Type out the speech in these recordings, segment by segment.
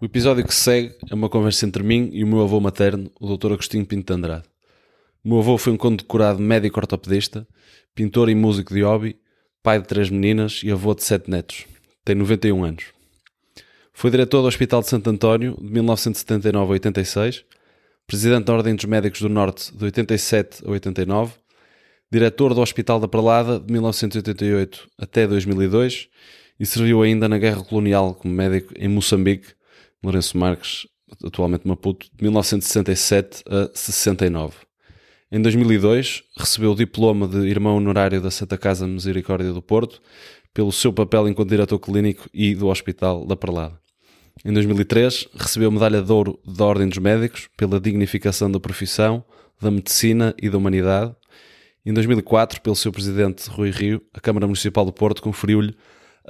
O episódio que segue é uma conversa entre mim e o meu avô materno, o Dr. Agostinho Pinto de Andrade. O meu avô foi um condecorado médico ortopedista, pintor e músico de hobby, pai de três meninas e avô de sete netos. Tem 91 anos. Foi diretor do Hospital de Santo António de 1979 a 86, presidente da Ordem dos Médicos do Norte de 87 a 89, diretor do Hospital da Pralada de 1988 até 2002 e serviu ainda na Guerra Colonial como médico em Moçambique, Lourenço Marques, atualmente Maputo, de 1967 a 69. Em 2002, recebeu o diploma de irmão honorário da Santa Casa Misericórdia do Porto pelo seu papel enquanto diretor clínico e do Hospital da Pralada. Em 2003, recebeu medalha de ouro da Ordem dos Médicos pela dignificação da profissão, da medicina e da humanidade. Em 2004, pelo seu presidente Rui Rio, a Câmara Municipal do Porto conferiu-lhe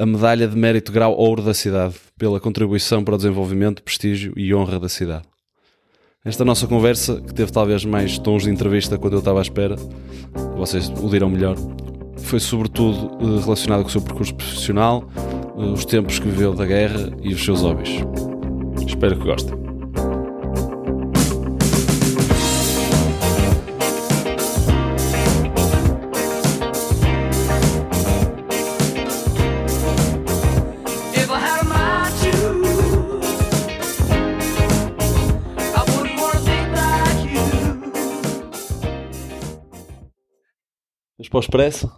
a medalha de mérito grau ouro da cidade pela contribuição para o desenvolvimento, prestígio e honra da cidade. Esta nossa conversa, que teve talvez mais tons de entrevista quando eu estava à espera, vocês o dirão melhor, foi sobretudo eh, relacionada com o seu percurso profissional, eh, os tempos que viveu da guerra e os seus hobbies. Espero que gostem. Para o Expresso?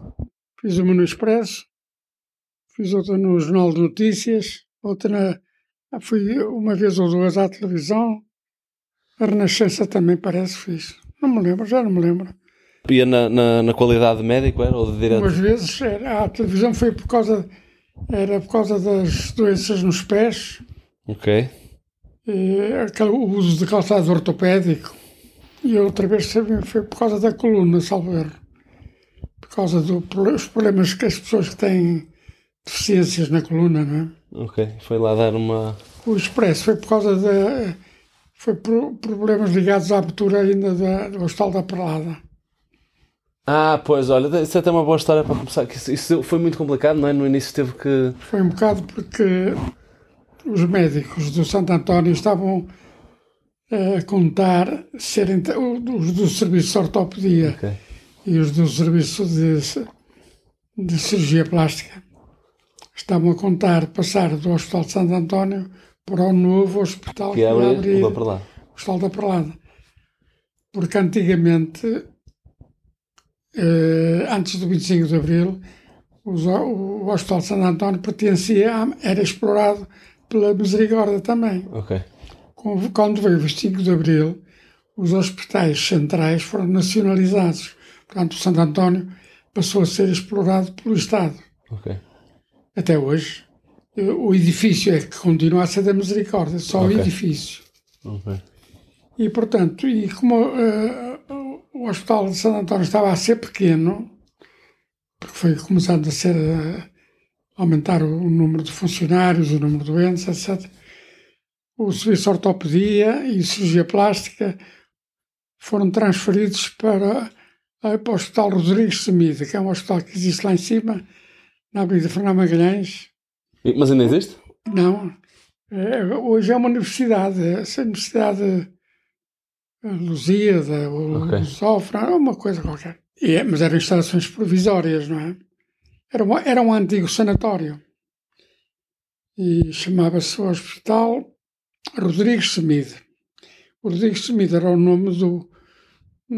Fiz uma no Expresso, fiz outra no Jornal de Notícias, outra na. ah, Fui uma vez ou duas à televisão. A Renascença também parece que fiz. Não me lembro, já não me lembro. Ia na, na, na qualidade de médico, era? Ou de direto? Umas vezes era, a televisão foi por causa. Era por causa das doenças nos pés, Ok. e aquele, o uso de calçado ortopédico. E outra vez foi por causa da coluna, salvo erro. Por causa dos problemas que as pessoas que têm deficiências na coluna, não é? Ok. Foi lá dar uma. O Expresso foi por causa de. Foi por problemas ligados à abertura ainda da, do Hospital da Prelada. Ah, pois, olha, isso é até uma boa história para começar. Isso, isso foi muito complicado, não é? No início teve que. Foi um bocado porque os médicos do Santo António estavam eh, a contar serem os do serviço de ortopedia Ok. E os do serviço de, de cirurgia plástica. Estavam a contar passar do Hospital de Santo António para o novo hospital Que abrir. para lá. o Hospital da Prelada. Porque antigamente, eh, antes do 25 de Abril, os- o Hospital de Santo António pertencia, a- era explorado pela Misericórdia também. Ok. Com- Quando veio o 25 de Abril, os hospitais centrais foram nacionalizados. Portanto, o Santo António passou a ser explorado pelo Estado. Ok. Até hoje. Eh, O edifício é que continua a ser da Misericórdia, só Ok. o edifício. Ok. E, portanto, e como eh, o Hospital de Santo António estava a ser pequeno, porque foi começando a ser eh, aumentar o número de funcionários, o número de doentes, etc. O serviço de ortopedia e cirurgia plástica foram transferidos para, eh, para o Hospital Rodrigues Semida, que é um hospital que existe lá em cima, na Avenida Fernando Magalhães, Mas ainda existe? não. É, hoje é uma universidade. Essa universidade Lusíada ou Ok. Lusófona, é uma coisa qualquer. É- mas eram instalações provisórias, não é? Era, um- era um antigo sanatório. E chamava-se o Hospital Rodrigues Semide. O Rodrigues Semide era o nome do,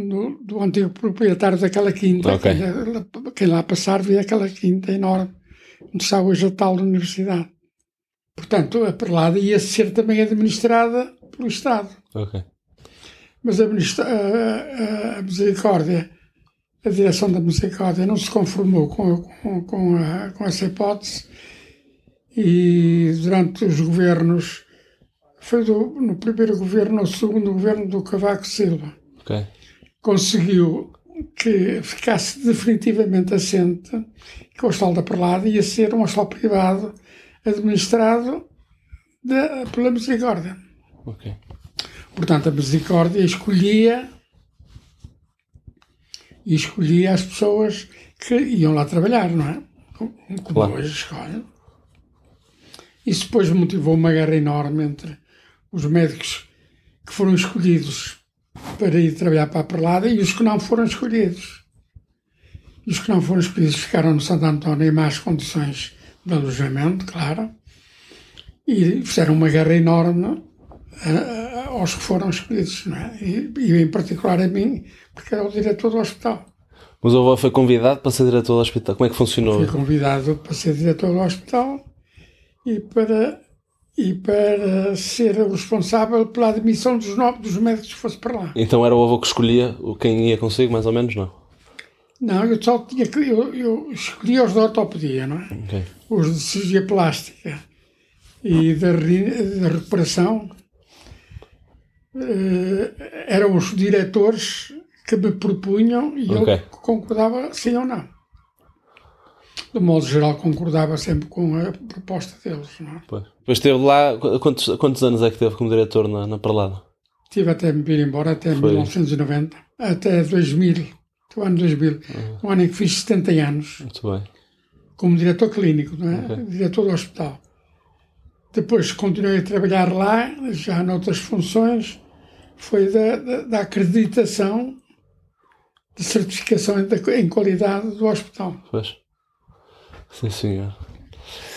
do, do antigo proprietário daquela quinta. Ok. Quem, quem lá passar via aquela quinta enorme, onde está hoje a tal universidade. Portanto, a Perlada ia ser também administrada pelo Estado. Ok. Mas a, a- a- Misericórdia, a direção da Misericórdia, não se conformou com, com, com, a- com essa hipótese e durante os governos, foi do- no primeiro governo ou segundo governo do Cavaco Silva, Ok. Conseguiu que ficasse definitivamente assente que o Hospital da Perlada ia ser um hospital privado administrado da- pela Misericórdia. Ok. Portanto, a Misericórdia escolhia e escolhia as pessoas que iam lá trabalhar, não é? Como como Claro. hoje escolhe. Isso depois motivou uma guerra enorme entre os médicos que foram escolhidos para ir trabalhar para a Perlada e os que não foram escolhidos. Os que não foram escolhidos ficaram no Santo António em más condições de alojamento, claro, e fizeram uma guerra enorme a- a- aos que foram escolhidos, é? e, e em particular a mim, porque era o diretor do hospital. Mas o avô foi convidado para ser diretor do hospital. Como é que funcionou? Fui convidado para ser diretor do hospital e para, e para ser o responsável pela admissão dos, novos, dos médicos que fosse para lá. Então era o avô que escolhia quem ia consigo, mais ou menos, não? Não, eu só tinha que. Eu, eu escolhi os da ortopedia, não é? Ok. Os de cirurgia plástica e da, da recuperação. eh, eram os diretores que me propunham e Ok. eu concordava sim ou não. De modo geral, concordava sempre com a proposta deles. Não é? Pois. Depois esteve lá. qu- Quantos, quantos anos é que teve como diretor na, na Parlada? Tive até me vir embora, até Foi. 1990, até 2000, o ano 2000, o ano em que fiz 70 anos. Muito bem. como diretor clínico, não é? diretor do hospital. Depois continuei a trabalhar lá, já noutras funções, foi da, da, da acreditação de certificação em, da- em qualidade do hospital. Pois. Sim, senhor.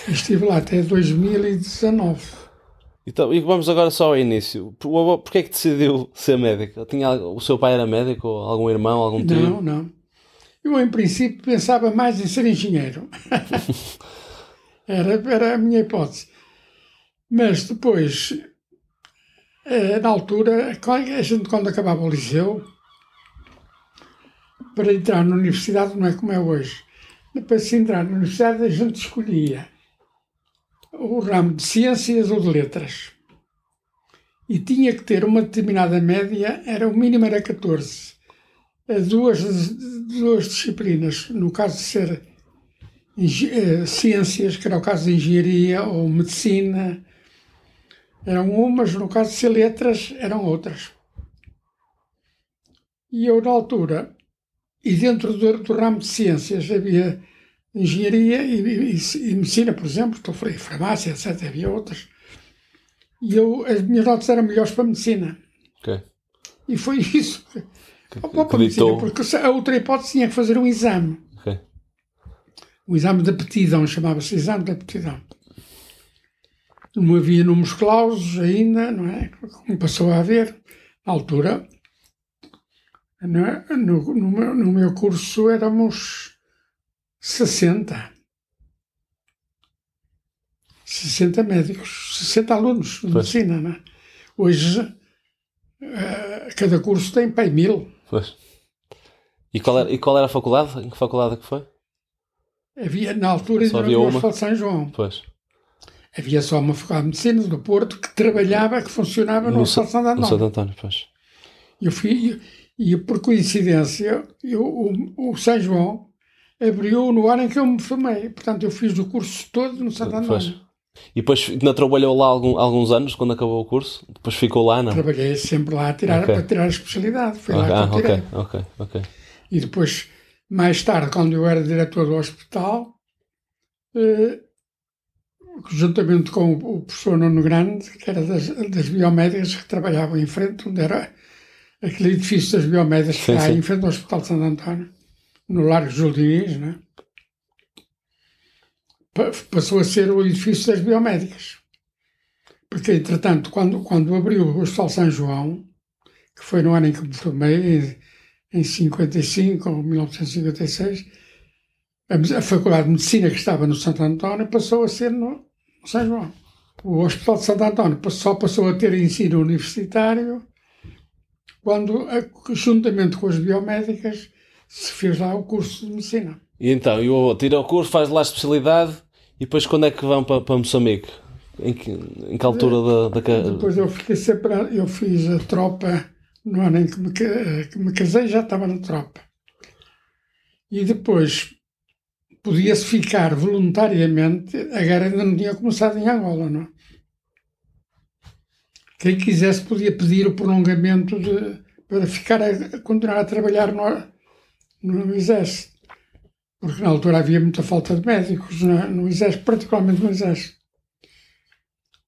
Estive lá até 2019. Então, e vamos agora só ao início. O avô, porquê é que decidiu ser médico? Tinha, o seu pai era médico? Ou algum irmão? Algum tio? Não, não. Eu, em princípio, pensava mais em ser engenheiro. era, era a minha hipótese. Mas depois, eh, na altura, a gente, quando acabava o liceu, para entrar na universidade, não é como é hoje. Para se entrar na universidade, a gente escolhia o ramo de ciências ou de letras. E tinha que ter uma determinada média, era o mínimo era 14 a duas, duas disciplinas, no caso de ser eh, ciências, que era o caso de engenharia ou medicina, eram umas, no caso de ser letras, eram outras. E eu, na altura, e dentro do, do ramo de ciências havia engenharia e, e- e medicina, por exemplo, estou em farmácia, etc. Havia outras. E eu, as minhas notas eram melhores para a medicina. Ok. E foi isso. Que, Ou para a medicina, porque a outra hipótese tinha que fazer um exame. Ok. Um exame de aptidão, chamava-se exame de aptidão. Não havia números clausos ainda, não é? Como passou a haver, na altura. No, no no meu curso éramos 60. 60 médicos, 60 alunos de Pois. medicina, não é? Hoje, eh, cada curso tem pai mil. Pois. E qual, era, e qual era a faculdade? Em que faculdade é que foi? Havia, na altura, Só havia uma? De São João. Pois. Havia só uma faculdade de medicina do Porto que trabalhava, que funcionava no, de Santo no António. Santo António, pois. Eu fui, e por coincidência, eu, o, o São João abriu no ano em que eu me formei. Portanto, eu fiz o curso todo no Santo. António. E depois ainda trabalhou lá algum- alguns anos, quando acabou o curso? Depois ficou lá, não? Trabalhei sempre lá a tirar, Ok. para tirar a especialidade. Foi Ah, lá que eu tirei. ok, ok, ok. E depois, mais tarde, quando eu era diretor do hospital, eh, juntamente com o professor Nuno Grande, que era das, das biomédicas que trabalhavam em frente, onde era aquele edifício das biomédicas que Sim, está sim. em frente ao Hospital de Santo António, no Largo Diniz, né? Pa- passou a ser o edifício das biomédicas. Porque, entretanto, quando, quando abriu o Hospital São João, que foi no ano em que me formei, em, em 55 ou 1956, a, Faculdade de Medicina que estava no Santo António passou a ser no, São João. O Hospital de Santo António só passou a ter ensino universitário quando, juntamente com as biomédicas, fez lá o curso de Medicina. E então, e o avô tira o curso, faz lá a especialidade e depois quando é que vão para, para Moçambique? Em que, em que altura da, da ca- Depois eu fiquei sempre, eu fiz a tropa no ano em que me, que me casei, já estava na tropa. E depois podia-se ficar voluntariamente, a guerra ainda não tinha começado em Angola, não é? Quem quisesse podia pedir o prolongamento de, para ficar a, a continuar a trabalhar no, no Exército. Porque na altura havia muita falta de médicos no, no Exército, particularmente no Exército.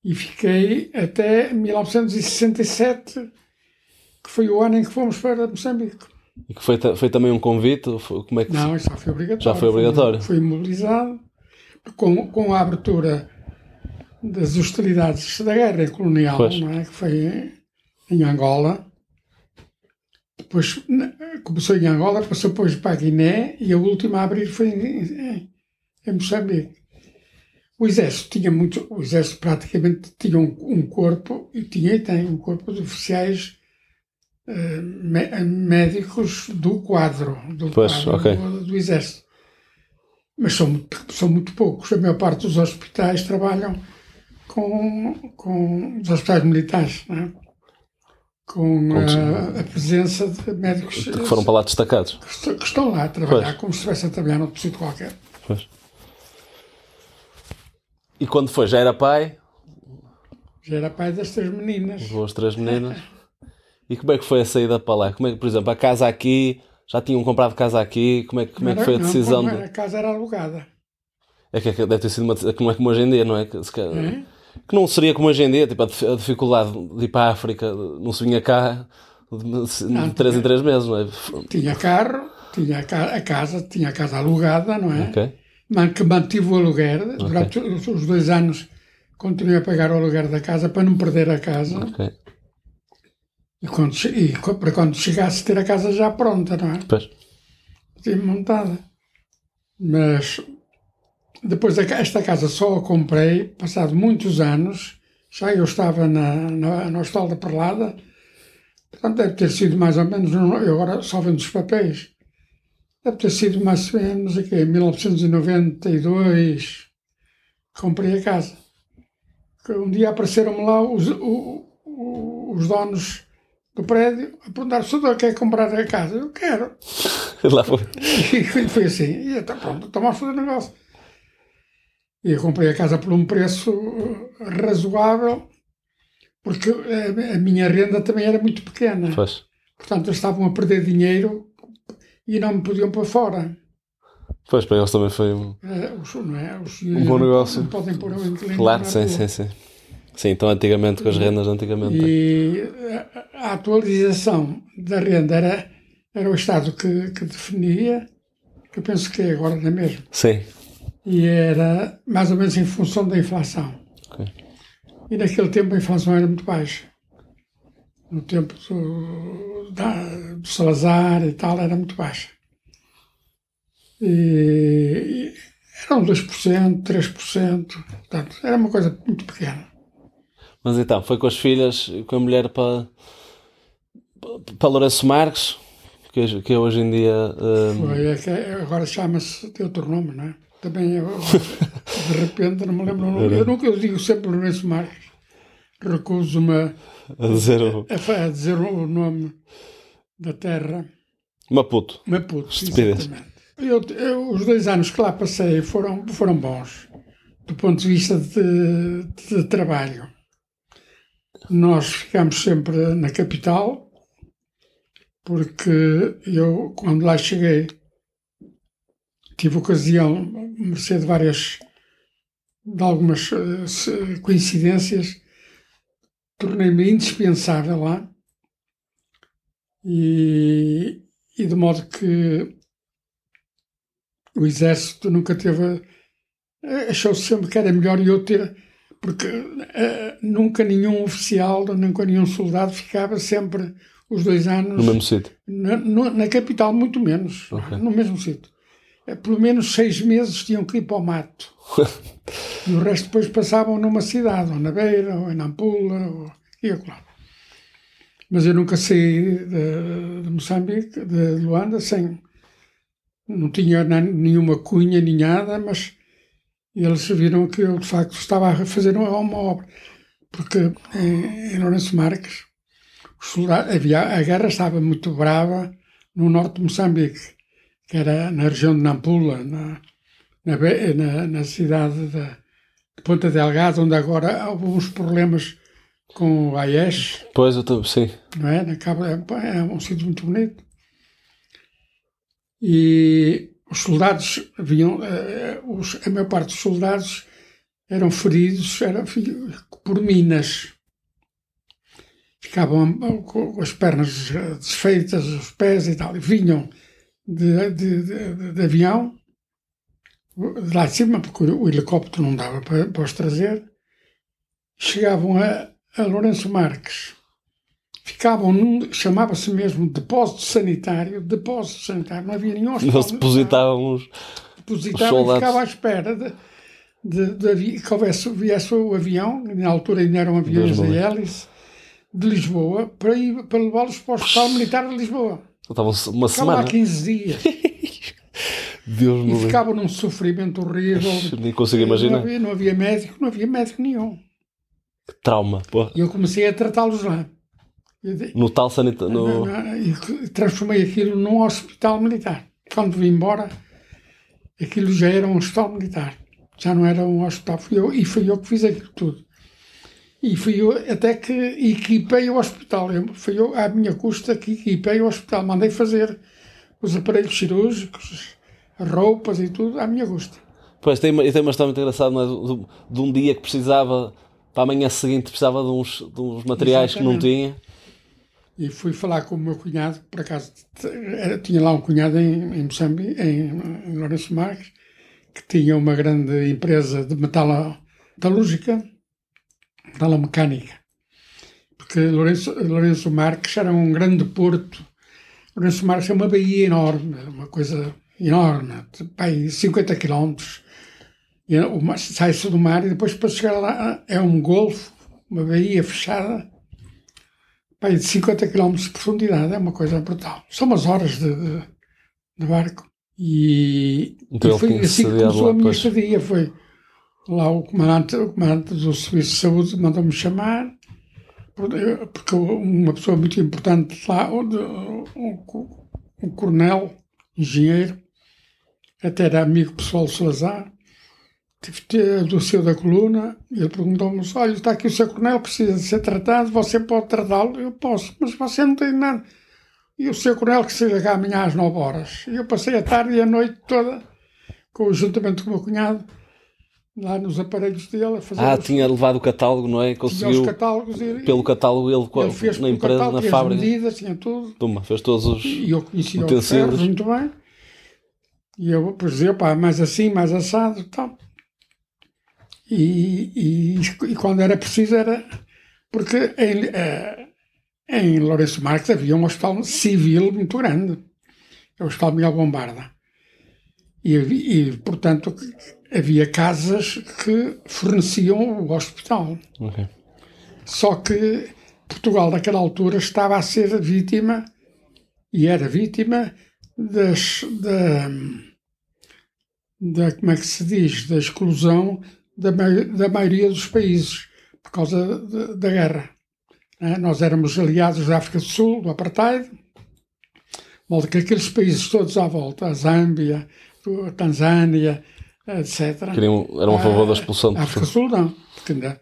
E fiquei até 1967, que foi o ano em que fomos para Moçambique. E que foi, foi também um convite? Como é que Não, já foi obrigatório. Já foi obrigatório. Fui mobilizado com, com a abertura das hostilidades da guerra colonial, é? que foi em Angola. Depois começou em Angola, passou depois para a Guiné e a última a abrir foi em, em, Moçambique. O exército tinha muito, o exército praticamente tinha um, um corpo e tinha e tem um corpo de oficiais eh, mé- médicos do quadro, do, Pois, quadro ok. do, do exército. Mas são, muito- são muito poucos. A maior parte dos hospitais trabalham com, com os hospitais militares, não é? Com a, a presença de médicos que foram para lá destacados? que que estão lá a trabalhar Pois. como se estivessem a trabalhar noutro sítio qualquer. Pois. E quando foi? Já era pai? Já era pai das três meninas. Levou as três meninas. E como é que foi a saída para lá? Como é que, por exemplo, a casa aqui, já tinham comprado casa aqui? Como é, que- como é que foi a decisão? não de- A casa era alugada. É que é que deve ter sido uma decisão, como é como hoje em dia, não é? Se É? Que não seria como hoje em dia, tipo, a, dif- a dificuldade de ir para a África, não se vinha cá de, Não, 3 em 3 meses, não é? Tinha carro, tinha a, ca- a casa, tinha a casa alugada, não é? Ok. Man- que mantive o aluguer durante os os dois anos. Continuei a pagar o aluguer da casa para não perder a casa. Ok. E, quando, e para quando chegasse ter a casa já pronta, não é? Pois. Tinha montada. Mas depois a esta casa só a comprei, passado muitos anos, já eu estava na, na, no Hospital da Perlada, portanto deve ter sido mais ou menos, eu agora só vendo os papéis, deve ter sido mais ou menos aqui, em 1992 comprei a casa. Um dia apareceram-me lá os, o- o- os donos do prédio a perguntar se eu quer comprar a casa. Eu quero. Lá foi. E foi assim, e então pronto, então vamos fazer negócio. E eu comprei a casa por um preço eh, razoável, porque a, minha renda também era muito pequena. Pois. Portanto, eles estavam a perder dinheiro e não me podiam pôr fora. Pois, para eles também foi um. Eh, Os, é? Os, Um bom negócio. Não podem pôr inquilino Claro, sim, sim, sim. Sim, então antigamente, com as rendas antigamente. E a- a atualização da renda era, era o Estado que, que definia, que eu penso que é agora não é mesmo. Sim. E era mais ou menos em função da inflação. Ok. E naquele tempo a inflação era muito baixa. No tempo do, da- do Salazar e tal, era muito baixa. E, e eram 2%, 3%, portanto, era uma coisa muito pequena. Mas então, foi com as filhas, com a mulher para, para Lourenço Marques, que, que hoje em dia. hum, Foi, é que agora chama-se de outro nome, não é? Também eu, de repente não me lembro o nome. Eu nunca eu digo sempre Lourenço Marques. Recuso-me a- dizer o a, a dizer o nome da terra. Maputo. Maputo, exatamente. Eu, eu- os dois anos que lá passei foram, foram bons, do ponto de vista de, de trabalho. Nós ficámos sempre na capital, porque eu, quando lá cheguei, tive ocasião, mercê de várias, de algumas eh, coincidências, tornei-me indispensável lá. E, e de modo que o exército nunca teve eh, achou sempre que era melhor eu ter porque eh, nunca nenhum oficial nunca nenhum soldado ficava sempre os dois anos No mesmo sítio. na, no- na capital muito menos Ok. no mesmo sítio pelo menos seis meses tinham que ir para o mato. E o resto depois passavam numa cidade ou na Beira ou em Nampula ou e acolá. mas eu nunca saí de, de Moçambique de Luanda sem não tinha nenhuma cunha nem nada mas eles viram que eu de facto estava a fazer uma, uma obra. Porque em, em Lourenço Marques soldados, havia, a guerra estava muito brava no norte de Moçambique, que era na região de Nampula, na, na, na, cidade de, de Ponta Delgada, onde agora houve uns problemas com o AES, Pois, eu estou. Sim. não é? Na Cabo, é, é um sítio muito bonito. E os soldados vinham, eh, os, a maior parte dos soldados eram feridos, eram, por minas. Ficavam com as pernas desfeitas, os pés e tal, e vinham de, de, de, de avião, lá de cima, porque o, helicóptero não dava para, para os trazer, chegavam a, a Lourenço Marques. Ficavam num, chamava-se mesmo depósito sanitário, depósito sanitário, não havia nenhum hospital. Eles depositavam os. depositava e soldados. ficava à espera de, de, de que houvesse, viesse o avião, na altura ainda eram aviões de hélice, de Lisboa, para, ir, para levá-los para o Hospital Militar de Lisboa. Estavam uma Ficavam lá semana. 15 dias Deus me e livre. ficavam num sofrimento horrível. Nem consigo Não imaginar. havia, não havia médico, não havia médico nenhum. Que trauma. Porra. E eu comecei a tratá-los lá. No tal sanitário. No... E transformei aquilo num hospital militar. Quando vim embora, aquilo já era um hospital militar. Já não era um hospital. Fui eu, e fui eu que fiz aquilo tudo. E fui eu até que equipei o hospital. Eu, fui eu, à minha custa, que equipei o hospital. Mandei fazer os aparelhos cirúrgicos, as roupas e tudo, à minha custa. Pois tem, e tem uma história muito engraçada, é? De, de- um dia que precisava, para a manhã seguinte, precisava de uns, de uns materiais que não tinha. E fui falar com o meu cunhado, por acaso era- tinha lá um cunhado em, em Moçambique, em, em Lourenço Marques, que tinha uma grande empresa de metalo- metalúrgica, metalomecânica. Porque Lourenço, Lourenço Marques era um grande porto. Lourenço Marques é uma baía enorme, uma coisa enorme, pai, 50 quilómetros. Sai-se do mar e depois para chegar lá é um golfo, uma baía fechada Pai, de 50 km de profundidade, é uma coisa brutal. São umas horas de, de, de barco. E, Então e foi assim que começou lá, a minha pois. estadia. Foi lá o comandante, o comandante do Serviço de Saúde mandou-me chamar, porque uma pessoa muito importante lá, um, um coronel, engenheiro, até era amigo pessoal do Salazar, adoeceu da coluna, ele perguntou-me, olha, está aqui o seu coronel, precisa de ser tratado, você pode tratá-lo? Eu posso, mas você não tem nada. E o seu coronel que chega cá amanhã às 9 horas. E eu passei a tarde e a noite toda, conjuntamente com o meu cunhado, lá nos aparelhos dele, a fazer Ah, os, tinha levado o catálogo, não é? Conseguiu, catálogos e pelo catálogo, ele, ele fez na empresa, catálogo, na fábrica. as medidas, tinha tudo. Toma, fez todos os. E eu conhecia os Utensílios. ferros muito bem. E eu, pois dizia, pá, mais assim, mais assado e tal. E, e, quando era preciso era... Porque em, eh, em Lourenço Marques havia um hospital civil muito grande. É o Hospital Miguel Bombarda. E, e, portanto, havia casas que forneciam o hospital. Ok. Só que Portugal, naquela altura, estava a ser vítima, e era vítima, das, da, da. Como é que se diz? Da exclusão da, da maioria dos países, por causa da, da guerra. né? Nós éramos aliados da África do Sul, do Apartheid, modo que aqueles países todos à volta, a Zâmbia, a Tanzânia, etc. Queriam, eram a favor da expulsão de África. Sul não, porque ainda,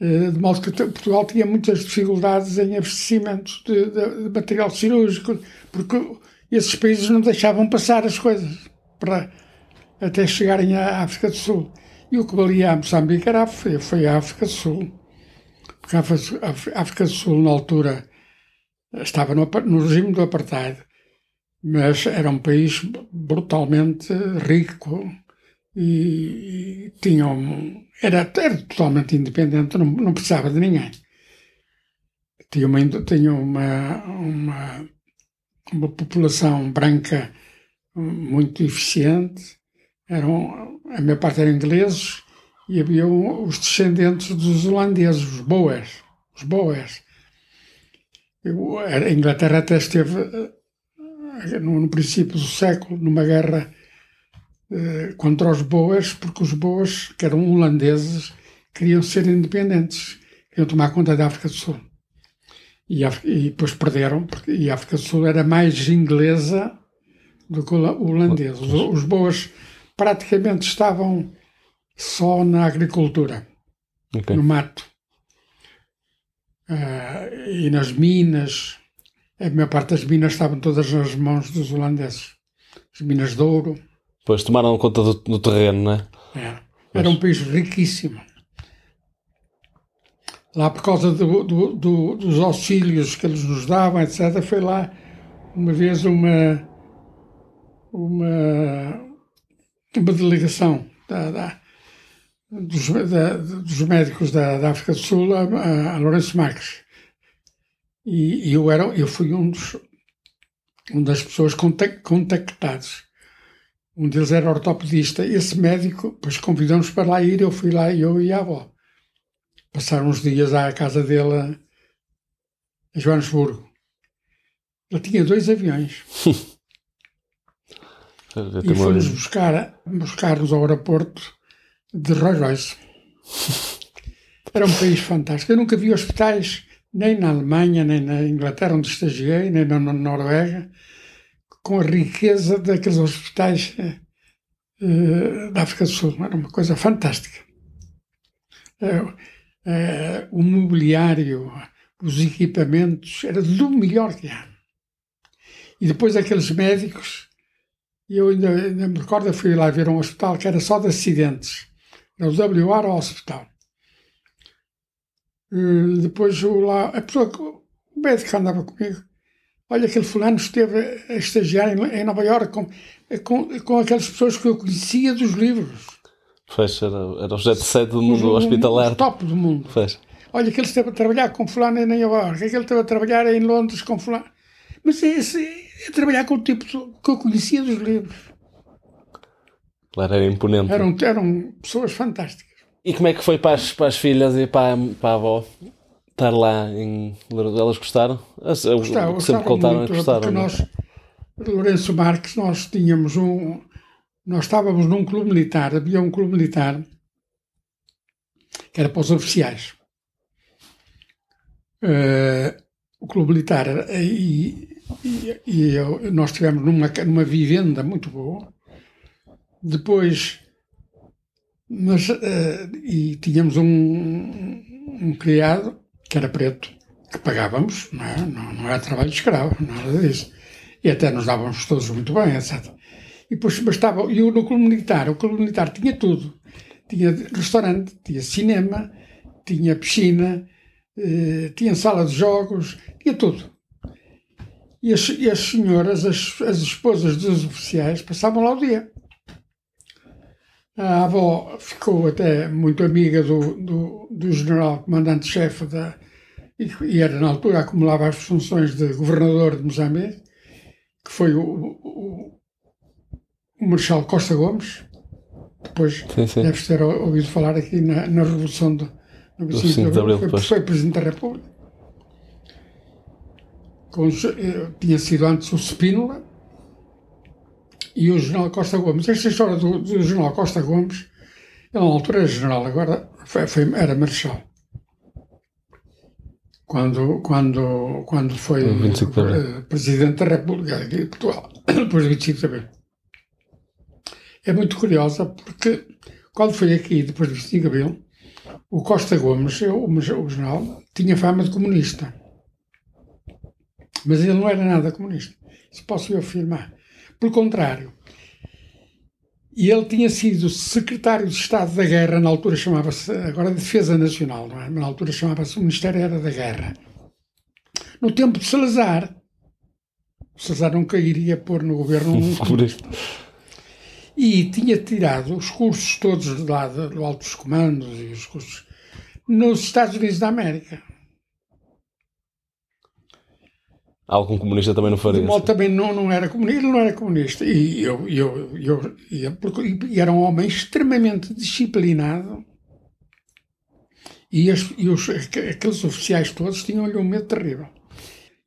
eh, de modo que Portugal tinha muitas dificuldades em abastecimentos de, de- de material cirúrgico, porque esses países não deixavam passar as coisas para até chegarem à África do Sul. E o que valia a Moçambique era, foi, foi a África do Sul. Porque a África, do Sul, na altura, estava no, no regime do Apartheid, mas era um país brutalmente rico e, e tinha um, era, era totalmente independente, não, não precisava de ninguém. Tinha uma, tinha uma, uma, uma população branca muito eficiente, eram, a maior parte eram ingleses e havia os descendentes dos holandeses, os Boers. Os Boers. Eu- A Inglaterra até esteve eh, no, no princípio do século numa guerra eh, contra os Boas, porque os Boas, que eram holandeses, queriam ser independentes, queriam tomar conta da África do Sul. E, e depois perderam, porque, e a África do Sul era mais inglesa do que hola- holandesa. Os, os Boas praticamente estavam só na agricultura Ok. no mato. Ah, e nas minas, a maior parte das minas estavam todas nas mãos dos holandeses. As minas de ouro. Depois tomaram conta do, do terreno, não é? Era, era um país riquíssimo. lá por causa do- do- do- dos auxílios que eles nos davam, etc., foi lá uma vez uma, uma, uma delegação da, da- dos, da- dos médicos da, África do Sul a, a, Lourenço Marques. E, e eu, era, eu fui um dos, uma das pessoas contac- contactadas. Um deles era ortopedista. Esse médico, depois convidou-nos para lá ir. Eu fui lá, eu e a avó. Passaram uns dias à casa dele em Joanesburgo. Ele tinha dois aviões e foi-nos buscar, buscar-nos ao aeroporto de Rolls Royce. Era um país fantástico. Eu nunca vi hospitais, nem na Alemanha, nem na Inglaterra, onde estagiei, nem na Noruega, com a riqueza daqueles hospitais eh, eh, da África do Sul. Era uma coisa fantástica. Eh, eh, o mobiliário, os equipamentos, era do melhor que há. E depois aqueles médicos, e eu ainda, ainda me recordo, fui lá ver um hospital que era só de acidentes. Era o WR Hospital. Depois lá, a pessoa, o médico que andava comigo, olha, aquele fulano esteve a estagiar em, em Nova Iorque com, com, com aquelas pessoas que eu conhecia dos livros. Pois, era, era o jet set do mundo os- hospitalar. os top do mundo. Pois. Olha, que ele esteve a trabalhar com fulano em Nova Iorque, aquele esteve a trabalhar em Londres com fulano. Mas esse é trabalhar com o tipo que eu conhecia dos livros. Claro, era imponente. Eram, eram pessoas fantásticas. E como é que foi para as, para as filhas e para, para a avó estar lá em Lourenço? Elas gostaram? As- Gostava, o que sempre contaram é muito, gostaram. porque não é? nós, Lourenço Marques, nós tínhamos um. Nós estávamos num clube militar, havia um clube militar que era para os oficiais. Eh, o clube militar e, e, e eu- nós estivemos numa, numa vivenda muito boa. Depois, mas, eh, e tínhamos um, um criado que era preto, que pagávamos, não, é? não, não era trabalho de escravo, nada disso. E até nos dávamos todos muito bem, etc. E depois bastava, e no clube militar, o clube militar tinha tudo. Tinha restaurante, tinha cinema, tinha piscina, eh, tinha sala de jogos, tinha tudo. E as, e as senhoras, as, as esposas dos oficiais, passavam lá o dia. A avó ficou até muito amiga do, do, do general comandante-chefe da. E, era na altura, acumulava as funções de governador de Moçambique, que foi o, o, o Marechal Costa Gomes. Depois Sim, sim. deves ter ouvido falar aqui na, na Revolução do, no 25 5 de Abril, foi, foi Presidente da República. Com eh, tinha sido antes o Spínola e o General Costa Gomes. Esta história do, do General Costa Gomes, ele na altura era general, agora foi, foi- era marechal. Quando, quando, quando foi O 25 de Abril. eh, Presidente da República de Portugal, depois do 25 de Abril. É muito curiosa porque quando foi aqui, depois do 25 de Abril, o Costa Gomes, eu, o, o general, tinha fama de comunista. Mas ele não era nada comunista. Isso posso eu afirmar. Pelo contrário, e ele tinha sido secretário de Estado da Guerra, na altura chamava-se, agora Defesa Nacional, não é? Mas na altura chamava-se, o Ministério era da Guerra. No tempo de Salazar, Salazar nunca iria pôr no governo um Comunista. e tinha tirado os cursos todos de lá do Altos Comandos e os cursos nos Estados Unidos da América. Algum comunista também não De faria. modo também não, não era comunista, ele não era comunista. E eu, eu, eu, e e era um homem extremamente disciplinado. E, as- e os, aqu- aqueles oficiais todos tinham-lhe um medo terrível.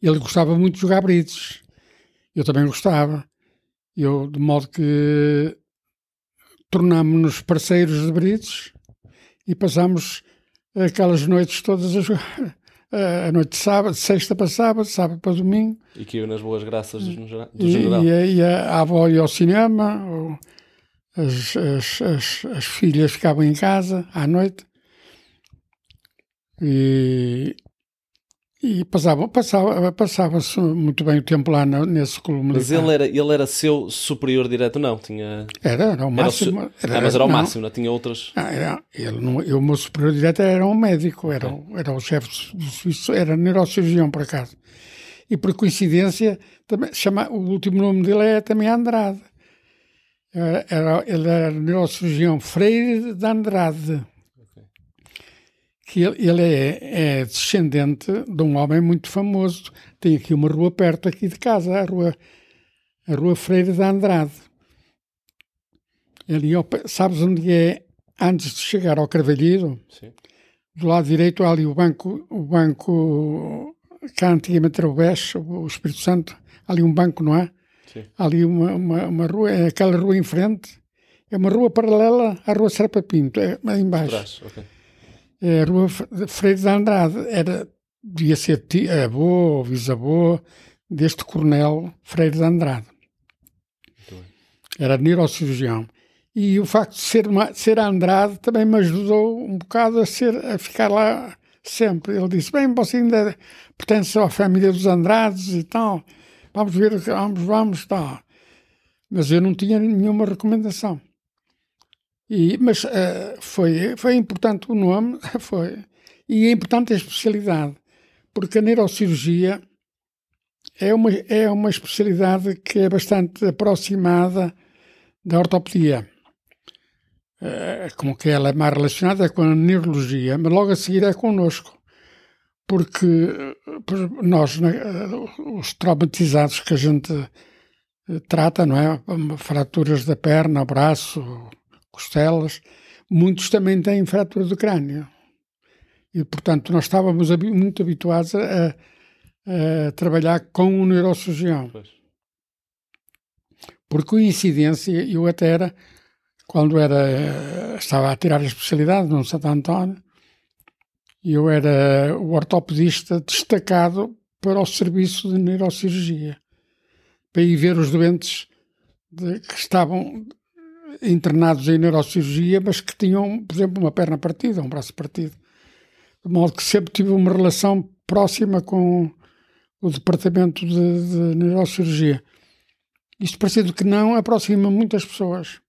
Ele gostava muito de jogar brides. Eu também gostava. Eu, de modo que tornámos-nos parceiros de brides e passámos aquelas noites todas a jogar. A noite de sábado, de sexta para sábado, sábado para domingo. E que eu nas boas graças do, do E, general. e, a- e a, a avó ia ao cinema, ou as, as, as, as filhas ficavam em casa à noite. E, E passava, passava, passava-se muito bem o tempo lá no- nesse clube Mas ele era, ele era seu superior direto? Não, tinha... Era, era o Era máximo. seu- ah, mas era o não, máximo, não tinha outras... Ah, era, ele não, eu, o meu superior direto era um médico, era, era o chefe do serviço, era neurocirurgião, por acaso. E por coincidência, também, chama, o último nome dele é também Andrade. Era, era- ele era neurocirurgião Freire de Andrade. Que ele, ele é, é descendente de um homem muito famoso. Tem aqui uma rua perto aqui de casa, a rua, a rua Freire de Andrade. Ali, sabes onde é, antes de chegar ao Carvalheiro, Sim. do lado direito há ali o banco, o banco que antigamente era o BES, o Espírito Santo, há ali um banco, não é? Sim. Há ali uma, uma, uma rua, é aquela rua em frente, é uma rua paralela à rua Serpa Pinto, é aí embaixo. Trás, ok. É a rua Freire de Andrade, era, devia ser ti- avô ou bisavô deste coronel Freire de Andrade. Era neurocirurgião. E o facto de ser, ser Andrade também me ajudou um bocado a, ser, a ficar lá sempre. Ele disse, bem, você ainda pertence à família dos Andrades e tal, vamos ver, vamos, vamos, tal. Mas eu não tinha nenhuma recomendação. E, mas eh, foi, foi importante o nome, foi. E é importante a especialidade, porque a neurocirurgia é uma, é uma especialidade que é bastante aproximada da ortopedia. Eh, como que ela é mais relacionada com a neurologia, mas logo a seguir é connosco. Porque nós, eh, os traumatizados que a gente trata, não é? Fraturas da perna, braço, costelas, muitos também têm fratura do crânio. E, portanto, nós estávamos muito habituados a, a trabalhar com o neurocirurgião. Pois. Por coincidência, eu até era, quando era, estava a tirar a especialidade no Santo António, eu era o ortopedista destacado para o serviço de neurocirurgia, para ir ver os doentes de- que estavam internados em neurocirurgia, mas que tinham, por exemplo, uma perna partida, um braço partido. De modo que sempre tive uma relação próxima com o departamento de, de neurocirurgia. Isto parecido que não aproxima muitas pessoas.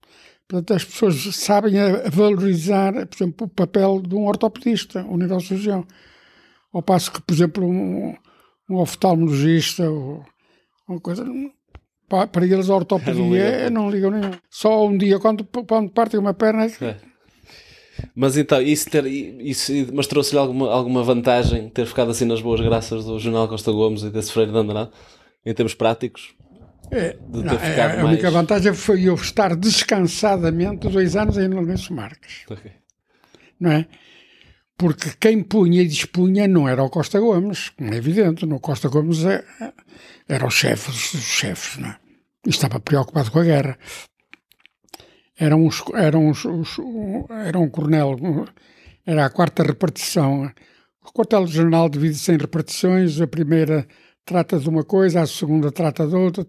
Portanto, as pessoas sabem valorizar, por exemplo, o papel de um ortopedista, um neurocirurgião. Ao passo que, por exemplo, um, um oftalmologista ou uma coisa. Pa- Para eles, a ortopedia ligam. não ligam nenhum. Só um dia, quando, quando partem uma perna, é. Mas então, isso ter, isso, mas trouxe-lhe alguma, alguma vantagem ter ficado assim nas boas graças do Jornal Costa Gomes e desse Freire de Andrade, em termos práticos? É, não, é, a única mais- vantagem foi eu estar descansadamente dois anos em Lourenço Marques, Ok. não é? Porque quem punha e dispunha não era o Costa Gomes, como é evidente. No Costa Gomes é- era o chefe dos chefes, não é? E estava preocupado com a guerra. Era es- era um, era coronel, era a quarta repartição. O quartel-general divide-se em repartições. A primeira trata de uma coisa, a segunda trata de outra.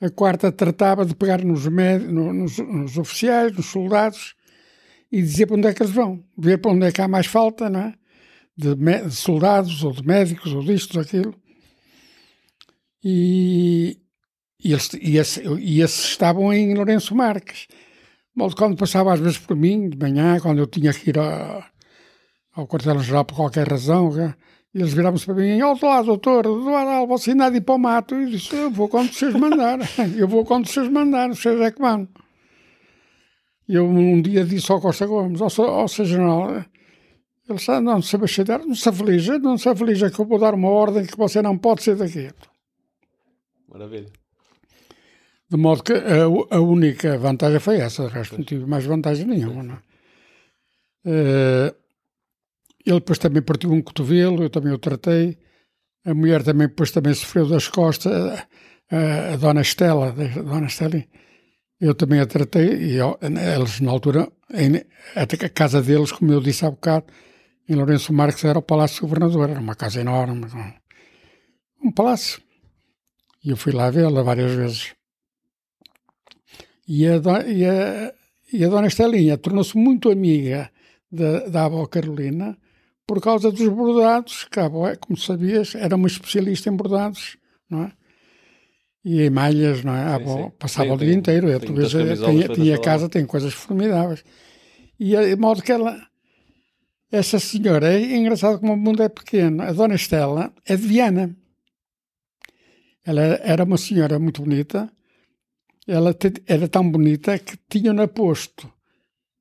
A quarta tratava de pegar nos, no- nos, nos oficiais, nos soldados, e dizer para onde é que eles vão. Ver para onde é que há mais falta, não é? De, soldados, ou de médicos, ou disto, ou daquilo. E, e, eles, e, esse- e esses estavam em Lourenço Marques. Bom, quando passava às vezes por mim, de manhã, quando eu tinha que ir a- ao quartel-geral por qualquer razão, né, eles viravam-se para mim, ó lá, doutor, doutor, você de ir para o mato. E disse, eu vou quando vocês mandarem, eu vou quando vocês mandarem, vocês é que vão. E eu um dia disse ao Costa Gomes, ao, ao seu general, ele disse, "Ah, não se abaixar, não se aflija, não se aflija que eu vou dar uma ordem que você não pode ser daqui. Maravilha. De modo que a, a única vantagem foi essa, de resto não tive mais vantagem nenhuma. Eh, ele depois também partiu um cotovelo, eu também o tratei. A mulher também depois também sofreu das costas, a, a dona Estela, a dona Estela, eu também a tratei, e eles na altura, em, até que a casa deles, como eu disse há bocado, em Lourenço Marques era o Palácio Governador, era uma casa enorme, um, um palácio. E eu fui lá vê-la várias vezes. E a, e a, e a dona Estelinha tornou-se muito amiga da, da avó Carolina, por causa dos bordados, que a avó, como sabias, era uma especialista em bordados, não é? E em malhas, não é? A Sim, sim. passava Tem- o dia inteiro. Eu, eh, camisolas tinha, tinha casa, tem coisas formidáveis. E a- de modo que ela, essa senhora, é engraçado como o mundo é pequeno. A dona Estela é de Viana. Ela era uma senhora muito bonita. Ela te- era tão bonita que tinham-na posto.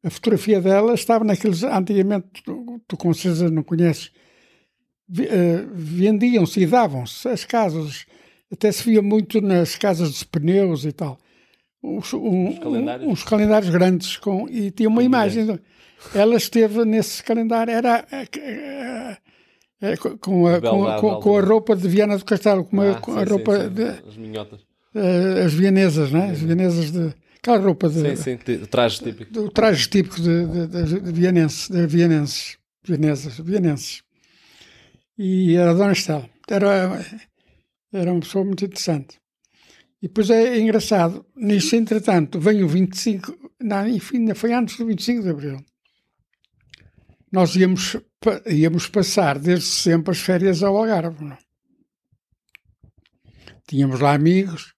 A fotografia dela estava naqueles. Antigamente, tu, tu com certeza não conheces. eh, Vendiam-se e davam-se as casas. Até se via muito nas casas dos pneus e tal. Uns, um- calendários. uns calendários grandes com, e tinha uma Com imagem. Ela esteve nesse calendário. Era. eh, eh, com, a, com, a, com, com a roupa de Viana do Castelo, com, a, Ah, com sim, a sim, roupa sim. de, As minhotas. eh, as vienesas, né? As vienesas de. Aquela roupa de. Sim, sim. t- Trajes típicos. do traje típico de, de, de, de vienense, de vienenses, vienesas, vienenses. E era a Dona Estela. Era, era uma pessoa muito interessante. E depois é engraçado, nisso, entretanto, vem o 25, não, enfim, foi antes do 25 de Abril. Nós íamos, íamos passar desde sempre as férias ao Algarve. Não? Tínhamos lá amigos,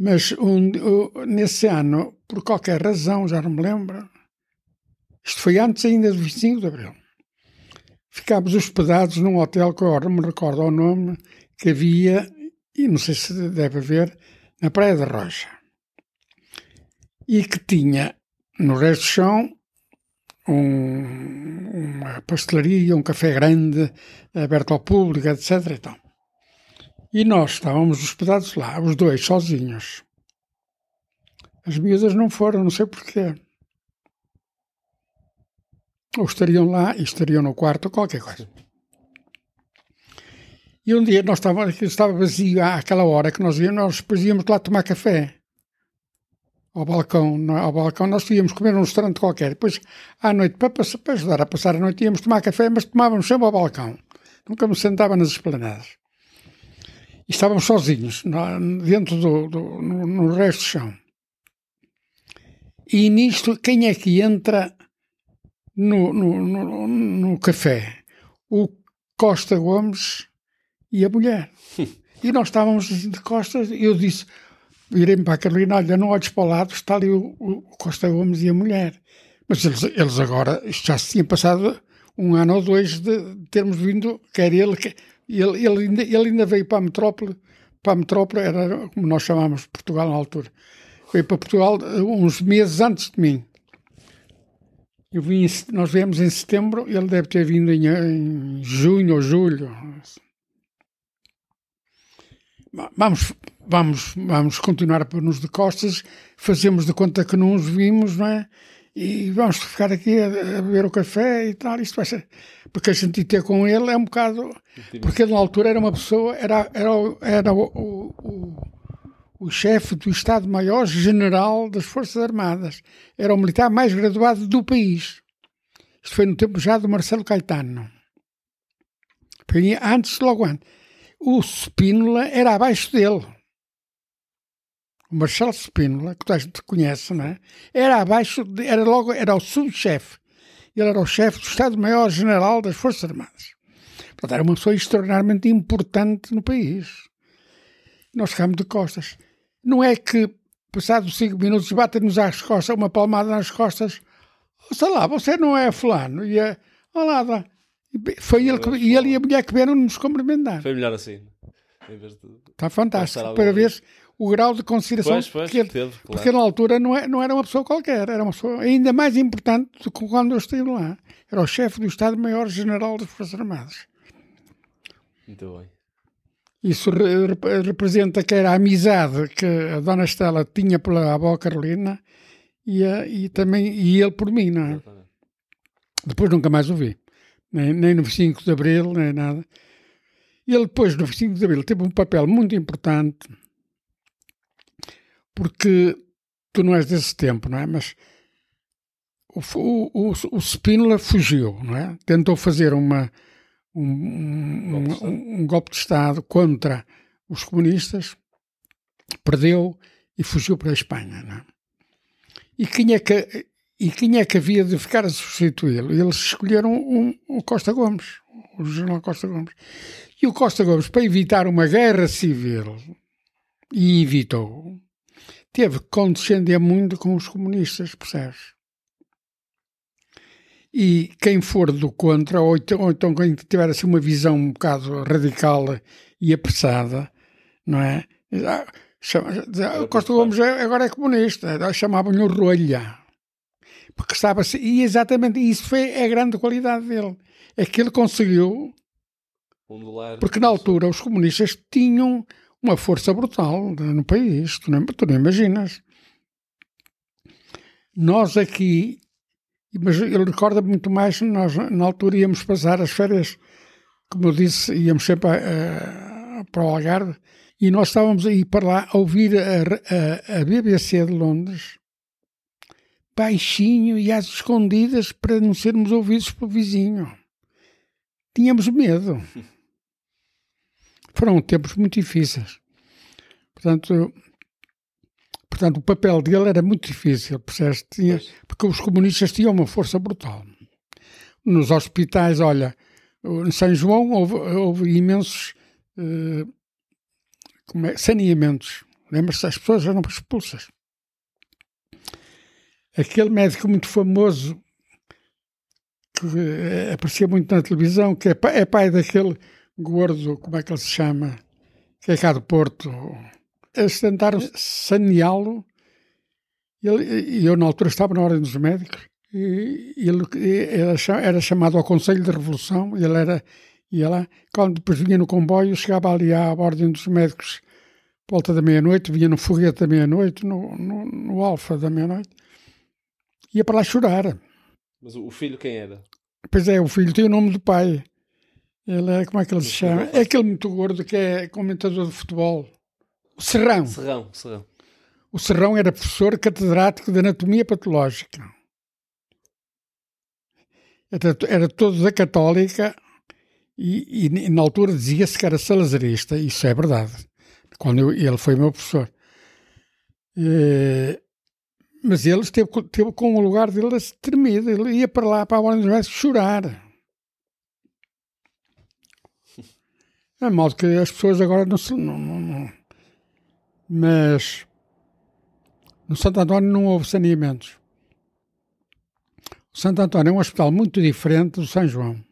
mas um, nesse ano, por qualquer razão, já não me lembro, isto foi antes ainda do 25 de Abril, ficámos hospedados num hotel que agora não me recordo o nome, que havia, e não sei se deve haver, na Praia da Rocha. E que tinha no resto do chão um- uma pastelaria, um café grande, aberto ao público, etc. E, tal. e nós estávamos hospedados lá, os dois, sozinhos. As miúdas não foram, não sei porquê. Ou estariam lá e estariam no quarto, qualquer coisa. E um dia nós aquilo estava vazio àquela hora que nós íamos, nós depois íamos lá tomar café. Ao balcão, é? ao balcão nós íamos comer num restaurante qualquer. Depois, à noite, para, passar- para ajudar a passar a noite, íamos tomar café, mas tomávamos sempre ao balcão. Nunca me sentava nas esplanadas. E estávamos sozinhos, na- dentro do, do no, no resto do chão. E nisto, quem é que entra no, no, no, no café? O Costa Gomes e a mulher. E nós estávamos de costas e eu disse, virei-me para a Carolina, olha, não olhes para o lado, está ali o, o Costa Gomes e a mulher. Mas eles, eles agora, isto já se tinha passado um ano ou dois de, termos vindo, quer ele, quer, ele, ele, ainda, ele ainda veio para a metrópole, para a metrópole, era como nós chamávamos Portugal na altura. Veio para Portugal eh, uns meses antes de mim. Eu vim, nós viemos em setembro, ele deve ter vindo em, em junho ou julho. Vamos, vamos, vamos continuar a pôr-nos de costas, fazemos de conta que não os vimos, não é? E vamos ficar aqui a, a beber o café e tal. Isto vai ser. Porque a gente ter com ele é um bocado. Porque na altura, era uma pessoa, era, era, o- era o, o, o, o chefe do Estado-Maior General das Forças Armadas. Era o militar mais graduado do país. Isto foi no tempo já do Marcelo Caetano. Foi antes, logo antes. O Spínola era abaixo dele. O Marcelo Spínola, que toda a gente conhece, não é? Era abaixo, de- era logo, era o subchefe. Ele era o chefe do Estado-Maior General das Forças Armadas. Portanto, era uma pessoa extraordinariamente importante no país. Nós ficámos de costas. Não é que, passados cinco minutos, batem-nos às costas, uma palmada nas costas. "Oh, Sei lá, você não é fulano. E é, olá, Foi ele, que, e ele e a mulher que vieram nos cumprimentar. Foi melhor assim. De... Está fantástico. Para ver o grau de consideração Pois, pois, que ele, teve, claro. porque na altura não, é, não era uma pessoa qualquer, era uma pessoa ainda mais importante do que quando eu estive lá. Era o chefe do Estado-Maior-General das Forças Armadas. Muito bem. Isso re- rep- representa que era a amizade que a Dona Estela tinha pela avó Carolina e, a- e também e ele por mim, não é? Depois nunca mais o vi. Nem, nem no 25 de Abril, nem nada. Ele depois, no 25 de Abril, teve um papel muito importante porque tu não és desse tempo, não é? Mas o, o, o, Spínola fugiu, não é? Tentou fazer uma, um, um, Golpe de Estado. um- um golpe de Estado contra os comunistas, perdeu e fugiu para a Espanha, não é? E quem é que... e quem é que havia de ficar a substituí-lo? Eles escolheram um, o Costa Gomes, o general Costa Gomes. E o Costa Gomes, para evitar uma guerra civil, e evitou, teve que condescender muito com os comunistas, percebes? E quem for do contra, ou então, ou então quem tiver assim uma visão um bocado radical e apressada, não é? Ah, chama- Costa Gomes é- agora é comunista, chamavam-lhe o rolha. Porque estava assim, e exatamente isso foi a grande qualidade dele. É que ele conseguiu, porque na altura os comunistas tinham uma força brutal no país, tu não, tu não imaginas. Nós aqui, mas ele recorda muito mais, nós na altura íamos passar as férias, como eu disse, íamos sempre a- a- para o Algarve, e nós estávamos a ir para lá a ouvir a, a BBC de Londres, baixinho e às escondidas para não sermos ouvidos pelo vizinho. Tínhamos medo. Foram tempos muito difíceis. Portanto, portanto o papel dele era muito difícil? Tinha, porque os comunistas tinham uma força brutal. Nos hospitais, olha, em São João houve, houve imensos eh, é, saneamentos. Lembra-se, as pessoas eram expulsas. Aquele médico muito famoso que eh, aparecia muito na televisão, que é, pa- é pai daquele gordo, como é que ele se chama? Que é cá do Porto. Eles tentaram saneá-lo. Ele- E eu, na altura, estava na Ordem dos Médicos. E ele, era chamado ao Conselho de Revolução. e Ele era, ia lá. Quando depois vinha no comboio, chegava ali à Ordem dos Médicos, volta da meia-noite. Vinha no foguete da meia-noite, no, no, no Alfa da meia-noite. Ia para lá chorar. Mas o filho quem era? Pois é, o filho tem o nome do pai. Ele é, como é que ele se chama? É aquele muito gordo que é comentador de futebol. O Serrão. Serrão, Serrão. O Serrão era professor catedrático de anatomia patológica. Era, era todo da católica e, e na altura dizia-se que era salazarista. Isso é verdade. Quando eu- ele foi meu professor. Eh, mas ele esteve, co- teve com o lugar dele tremido. Ele ia para lá, para a dos Médicos, chorar. É modo que as pessoas agora não se. Não, não- não- Mas no Santo António não houve saneamentos. O Santo António é um hospital muito diferente do São João.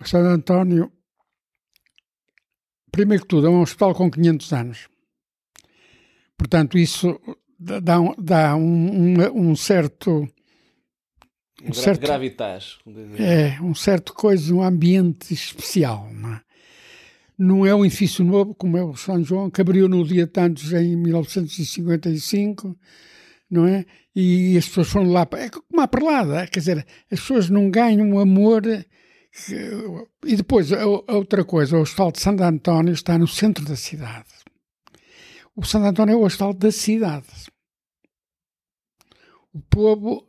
O Santo António, primeiro que tudo, é um hospital com 500 anos. Portanto, isso dá, um- dá um, um- um certo Um certo- Gravitas. dizem. é, um certo coisa, um ambiente especial. Não é? Não é um edifício novo, como é o São João, que abriu no dia tantos em 1955, não é? E as pessoas foram lá, é como a perlada, quer dizer, as pessoas não ganham amor. E depois, outra coisa, o Hospital de Santo António está no centro da cidade. O Santo António é o hospital da cidade. O povo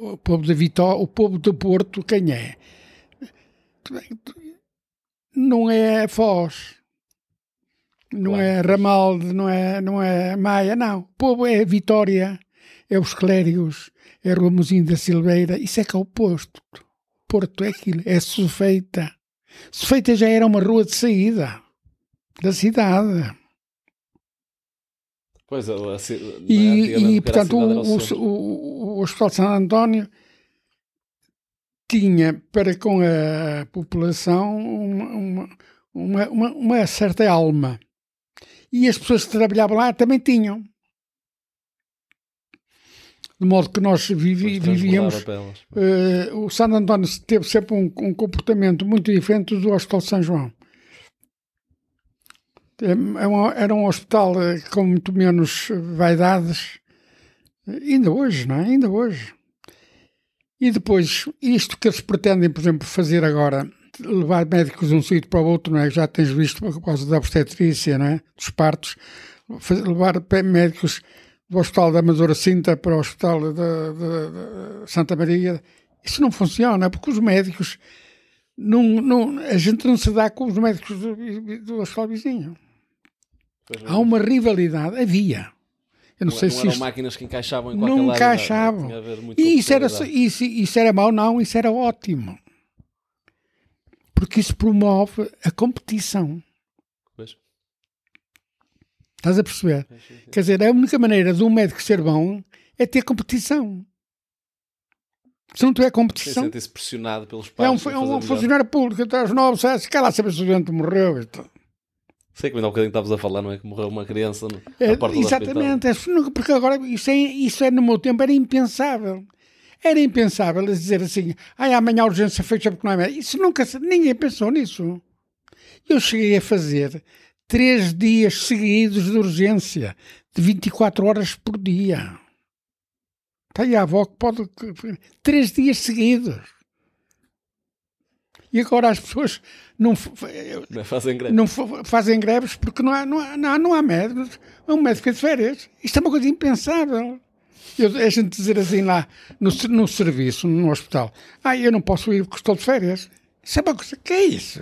o povo de Vitória, o povo do Porto, quem é? Não é Foz, não Claro. é Ramalde, não é, não é Maia, não. O povo é Vitória, é os Clérigos, é Ramosinho da Silveira, isso é que é o posto. Porto é aquilo, é Sufeita. Sufeita já era uma rua de saída da cidade. Pois, a, a, E, e, portanto, o, o o, Hospital de Santo António tinha para com a população uma, uma, uma, uma- certa alma. E as pessoas que trabalhavam lá também tinham. De modo que nós vivi, vivíamos. eh, o Santo António teve sempre um, um comportamento muito diferente do Hospital de São João. É- é era um hospital eh, com muito menos vaidades, eh, ainda hoje, não é? Ainda hoje. E depois, isto que eles pretendem, por exemplo, fazer agora, levar médicos de um sítio para o outro, não é? Já tens visto por causa da obstetrícia, não é? Dos partos, levar médicos do Hospital da Amadora Cinta para o Hospital de Santa Maria. Isso não funciona, porque os médicos. Não, não, a gente não se dá com os médicos do, do hospital vizinho. Pois Há uma rivalidade, havia. Eu não, sei não se eram isto... máquinas que encaixavam em qualquer Não lado. encaixavam. E isso era, isso, isso era mau? Não, isso era ótimo. Porque isso promove a competição. Pois. Estás a perceber? Quer dizer, a única maneira de um médico ser bom é ter competição. Se não tiver competição, Sente-se pressionado pelos pais. é um, é um funcionário público, atrás de nove, se saber se o doente morreu. Então. Sei que ainda há um bocadinho estavas a falar, não é? Que morreu uma criança no, É, porta exatamente, é, porque agora isso é, isso é no meu tempo era impensável. Era impensável dizer assim, ai, amanhã a urgência fecha porque não é médico. Isso nunca, ninguém pensou nisso. Eu cheguei a fazer três dias seguidos de urgência, de 24 horas por dia. Está aí a avó que pode. Três dias seguidos. E agora as pessoas não, é? Fazem greve. não fa- fazem greves porque não há, não há, não há, não há médicos. Um médico é de férias. Isto é uma coisa impensável. Eu, a gente dizer assim lá no, no serviço, no hospital, ah, eu não posso ir porque estou de férias. Isso é uma coisa. que é isso?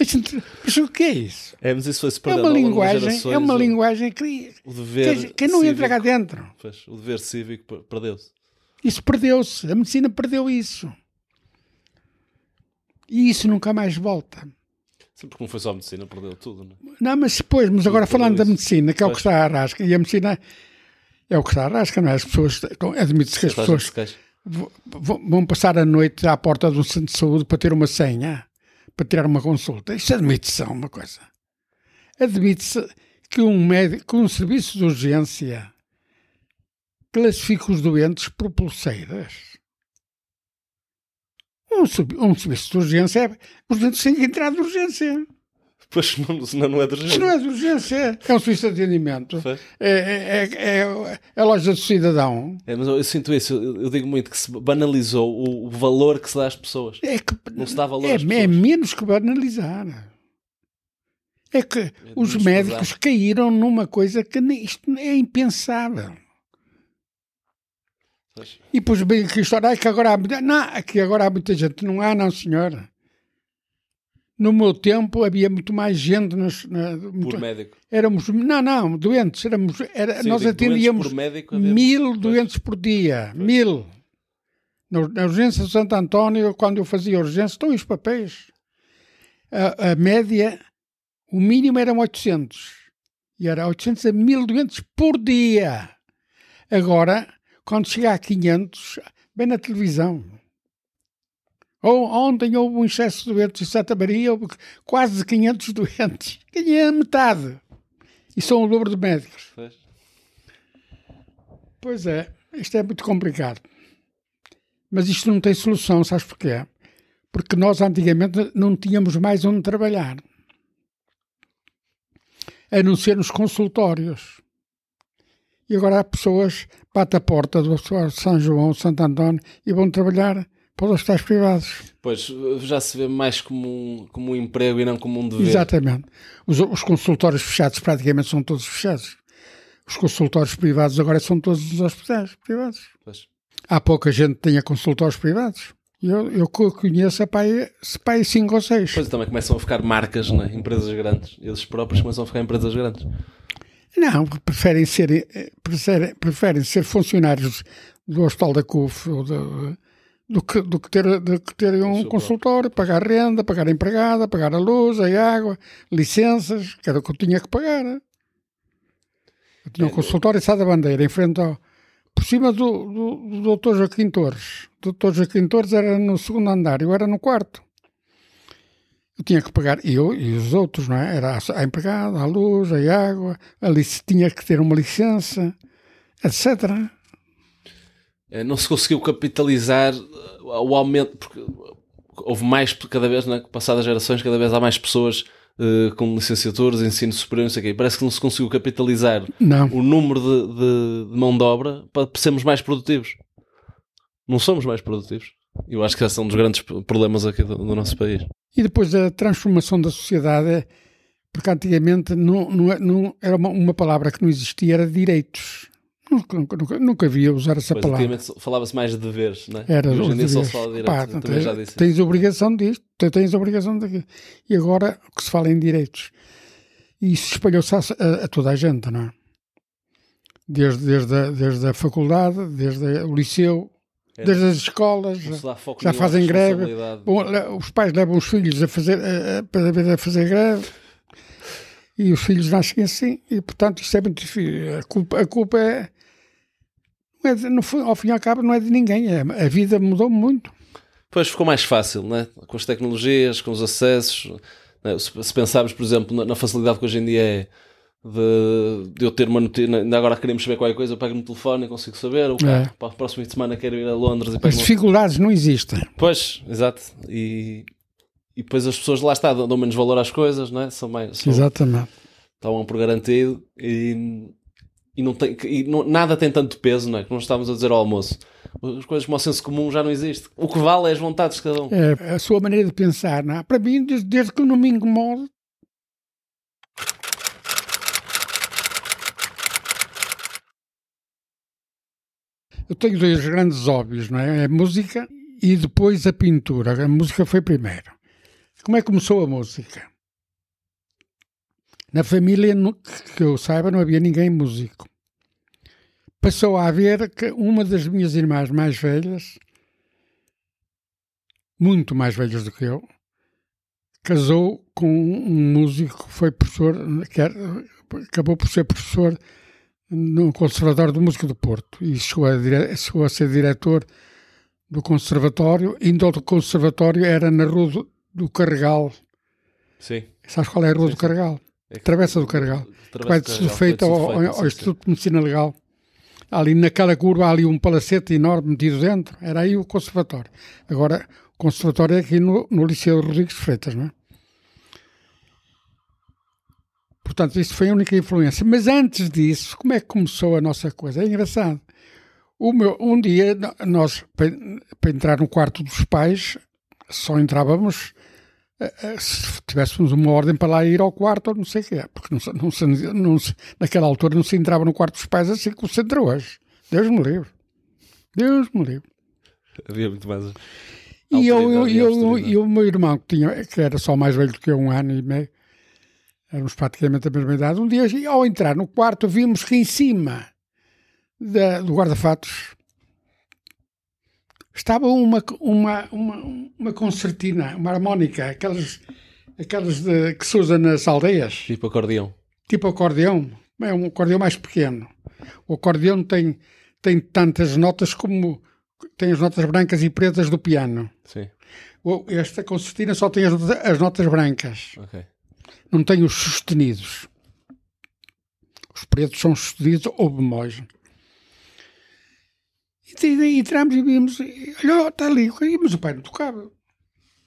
Gente, mas o que é isso? É, mas isso foi-se É uma linguagem, gerações, é uma linguagem que. O dever quem não entra cá cívico- dentro. Pois, o dever cívico per- perdeu-se. Isso perdeu-se. A medicina perdeu isso. E isso nunca mais volta. Porque não foi só a medicina, perdeu tudo, não é? Não, mas depois, mas agora falando da medicina, que é o que está à rasca, e a medicina é o que está à rasca, não é? As pessoas, admite-se que as pessoas vão passar a noite à porta de um centro de saúde para ter uma senha, para tirar uma consulta. Isso admite-se é uma coisa. Admite-se que um médico, que um serviço de urgência classifica os doentes por pulseiras. Um, sub- um serviço de urgência é. Os doentes têm que entrar de urgência. Pois, não- senão não é de Isto não é de urgência, é um serviço de atendimento. É, é, é, é, é a loja do cidadão. É, mas eu, eu sinto isso, eu, eu digo muito que se banalizou o, o valor que se dá às pessoas. É que Não se dá valor é, às é pessoas. menos que banalizar. É que os menos médicos caíram numa coisa que isto é impensável. Pois. E depois bem que história, ai, que agora há, muita- não, aqui agora há muita gente. Não há, não, senhora. No meu tempo havia muito mais gente. Nos, na, muito- Por médico. éramos, não, não, doentes. Éramos, era, Sim, nós doentes atendíamos por médico, mil Pois. doentes por dia. Mil. Na, na urgência de Santo António, quando eu fazia urgência, estão os papéis. A, a média, o mínimo eram 800. E era 800 a 1000 doentes por dia. Agora, quando chega a 500, vem na televisão. Ou, ontem houve um excesso de doentes em Santa Maria, houve quase 500 doentes. Ganhei a metade. E são o dobro de médicos. Pois. Pois é, isto é muito complicado. Mas isto não tem solução, sabes porquê? Porque nós antigamente não tínhamos mais onde trabalhar. A não ser nos consultórios. E agora há pessoas que batem a porta do São João, Santo António e vão trabalhar para os hospitais privados. Pois, já se vê mais como um, como um emprego e não como um dever. Exatamente. Os, os consultórios fechados praticamente são todos fechados. Os consultórios privados agora são todos os hospitais privados. Pois. Há pouca gente que tenha consultórios privados. Eu, eu co- conheço a pai, se pai cinco ou seis. Pois também começam a ficar marcas, não é? empresas grandes. Eles próprios começam a ficar empresas grandes. Não, preferem ser, eh, preferem, preferem ser funcionários do Hospital da CUF ou da- do, que, do que ter, do que terem um seu consultório, pagar renda, pagar a empregada, pagar a luz, a água, licenças, que era o que eu tinha que pagar. Eu tinha um É, consultório em Sá da Bandeira, em frente ao. Por cima do, do, do Dr. Joaquim Torres. O Dr. Joaquim Torres era no segundo andar, eu era no quarto. Tinha que pagar, eu e os outros, não é? Era a, empregada, a luz, a água, a lic- tinha que ter uma licença, etc. Eh, Não se conseguiu capitalizar eh, o aumento, porque houve mais, cada vez, né, passadas gerações, cada vez há mais pessoas eh, com licenciaturas, ensino superior, não sei o quê. Parece que não se conseguiu capitalizar Não. o número de, de- de mão de obra para sermos mais produtivos. Não somos mais produtivos. Eu acho que esse é um dos grandes problemas aqui do, do nosso país. E depois a transformação da sociedade, é- porque antigamente não, não, é- não- era uma, uma palavra que não existia, era direitos. Nunca, nunca, nunca, havia usar essa Pois, palavra. antigamente falava-se mais de deveres, não é? Era hoje em dia só se fala de Pá, direitos. Também já tens, disse. tens obrigação disto, tens obrigação daquilo. E agora o que se fala em direitos. E isso espalhou-se a, a- a toda a gente, não é? desde, desde, a, desde a faculdade, desde o liceu. Desde as escolas. Já fazem greve. os pais levam os filhos a fazer, a, a- fazer greve e os filhos nascem assim e, portanto, isto é muito difícil. A culpa, a culpa é, não é de- no ao fim e ao cabo, não é de ninguém. É, a vida mudou muito. Pois ficou mais fácil, né? com as tecnologias, com os acessos. né? Se, se pensarmos, por exemplo, na, na facilidade que hoje em dia é de, de eu ter uma notícia, ainda agora queremos saber qualquer coisa, eu pego no telefone e consigo saber. Ou, É. Para o próximo fim de semana quero ir a Londres e As pego dificuldades não existem. Pois, exato. E, e depois as pessoas lá está, dão menos valor às coisas, não é? São mais, são, Exatamente. estavam por garantido e, e, não tem, e não- nada tem tanto peso, não é? Como nós estávamos a dizer ao almoço. As coisas como o senso comum já não existe. O que vale é as vontades de cada um. É a sua maneira de pensar. Não é? Para mim, desde, desde que não me incomode, eu tenho dois grandes hobbies, não é? A música e depois a pintura. A música foi primeiro. Como é que começou a música? Na família, que eu saiba, não havia ninguém músico. Passou a haver que uma das minhas irmãs mais velhas muito mais velhos do que eu, casou com um músico que foi professor, que acabou por ser professor no Conservatório de Música do Porto e chegou a, dire- chegou a ser diretor do Conservatório. Indo ao Conservatório era na Rua do, do Carregal. Sim. Sabes qual é a Rua do Carregal? Travessa do Carregal. Que vai de Sudofeito ao, ao, ao Instituto de Medicina Legal. Ali naquela curva há ali um palacete enorme metido dentro. Era aí o conservatório. Agora, o conservatório é aqui no, no Liceu Rodrigues Freitas, não é? Portanto, isso foi a única influência. Mas antes disso, como é que começou a nossa coisa? É engraçado. Meu, um dia, nós, para, entrar no quarto dos pais, só entrávamos eh, eh, se tivéssemos uma ordem para lá ir ao quarto ou não sei o que é, porque não, não, se- não se- naquela altura não se entrava no quarto dos pais assim como se entra hoje. Deus me livre. Deus me livre. Havia muito mais. E eu, eu, eu, e o meu irmão, que, tinha, que era só mais velho do que eu, um ano e meio, éramos praticamente da mesma idade, um dia, ao entrar no quarto, vimos que em cima da- do guarda-fatos estava uma, uma, uma, uma concertina, uma harmónica, aquelas, aquelas de- que se usa nas aldeias, Tipo acordeão. tipo acordeão, é um acordeão mais pequeno. O acordeão tem, tem tantas notas como tem as notas brancas e pretas do piano. Sim. Esta concertina só tem as, notas- as notas brancas, Ok. Não tem os sustenidos. Os pretos são sustenidos ou bemóis. E entramos e vimos, olha, está ali, mas o pai não tocava.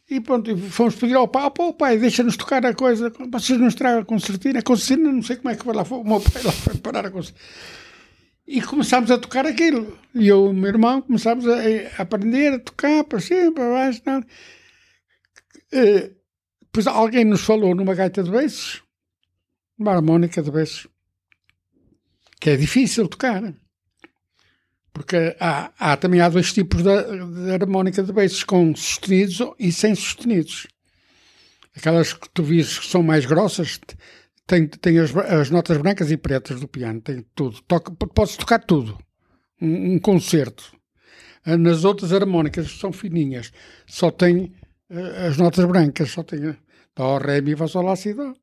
E pronto, fomos pedir ao pai, "Pô, pai, deixa-nos tocar a coisa, vocês nos tragam a concertina, a concertina, não sei como é que vai lá, foi, o meu pai lá foi parar a concertina. E começámos a tocar aquilo. E eu e o meu irmão começámos a, a aprender a tocar para cima, para baixo. Não. Eh, Depois alguém nos falou numa gaita de beiços, uma harmónica de beiços, que é difícil tocar. Porque há, há também há dois tipos de, de harmónica de beiços, com sustenidos e sem sustenidos. Aquelas que tu vês que são mais grossas, tem, tem as, as notas brancas e pretas do piano, tem tudo. Toca, podes tocar tudo. Um, um concerto. Nas outras harmónicas que são fininhas, só tem eh, as notas brancas, só tem dó, ré, mi, fá, sol, lá, si, dó.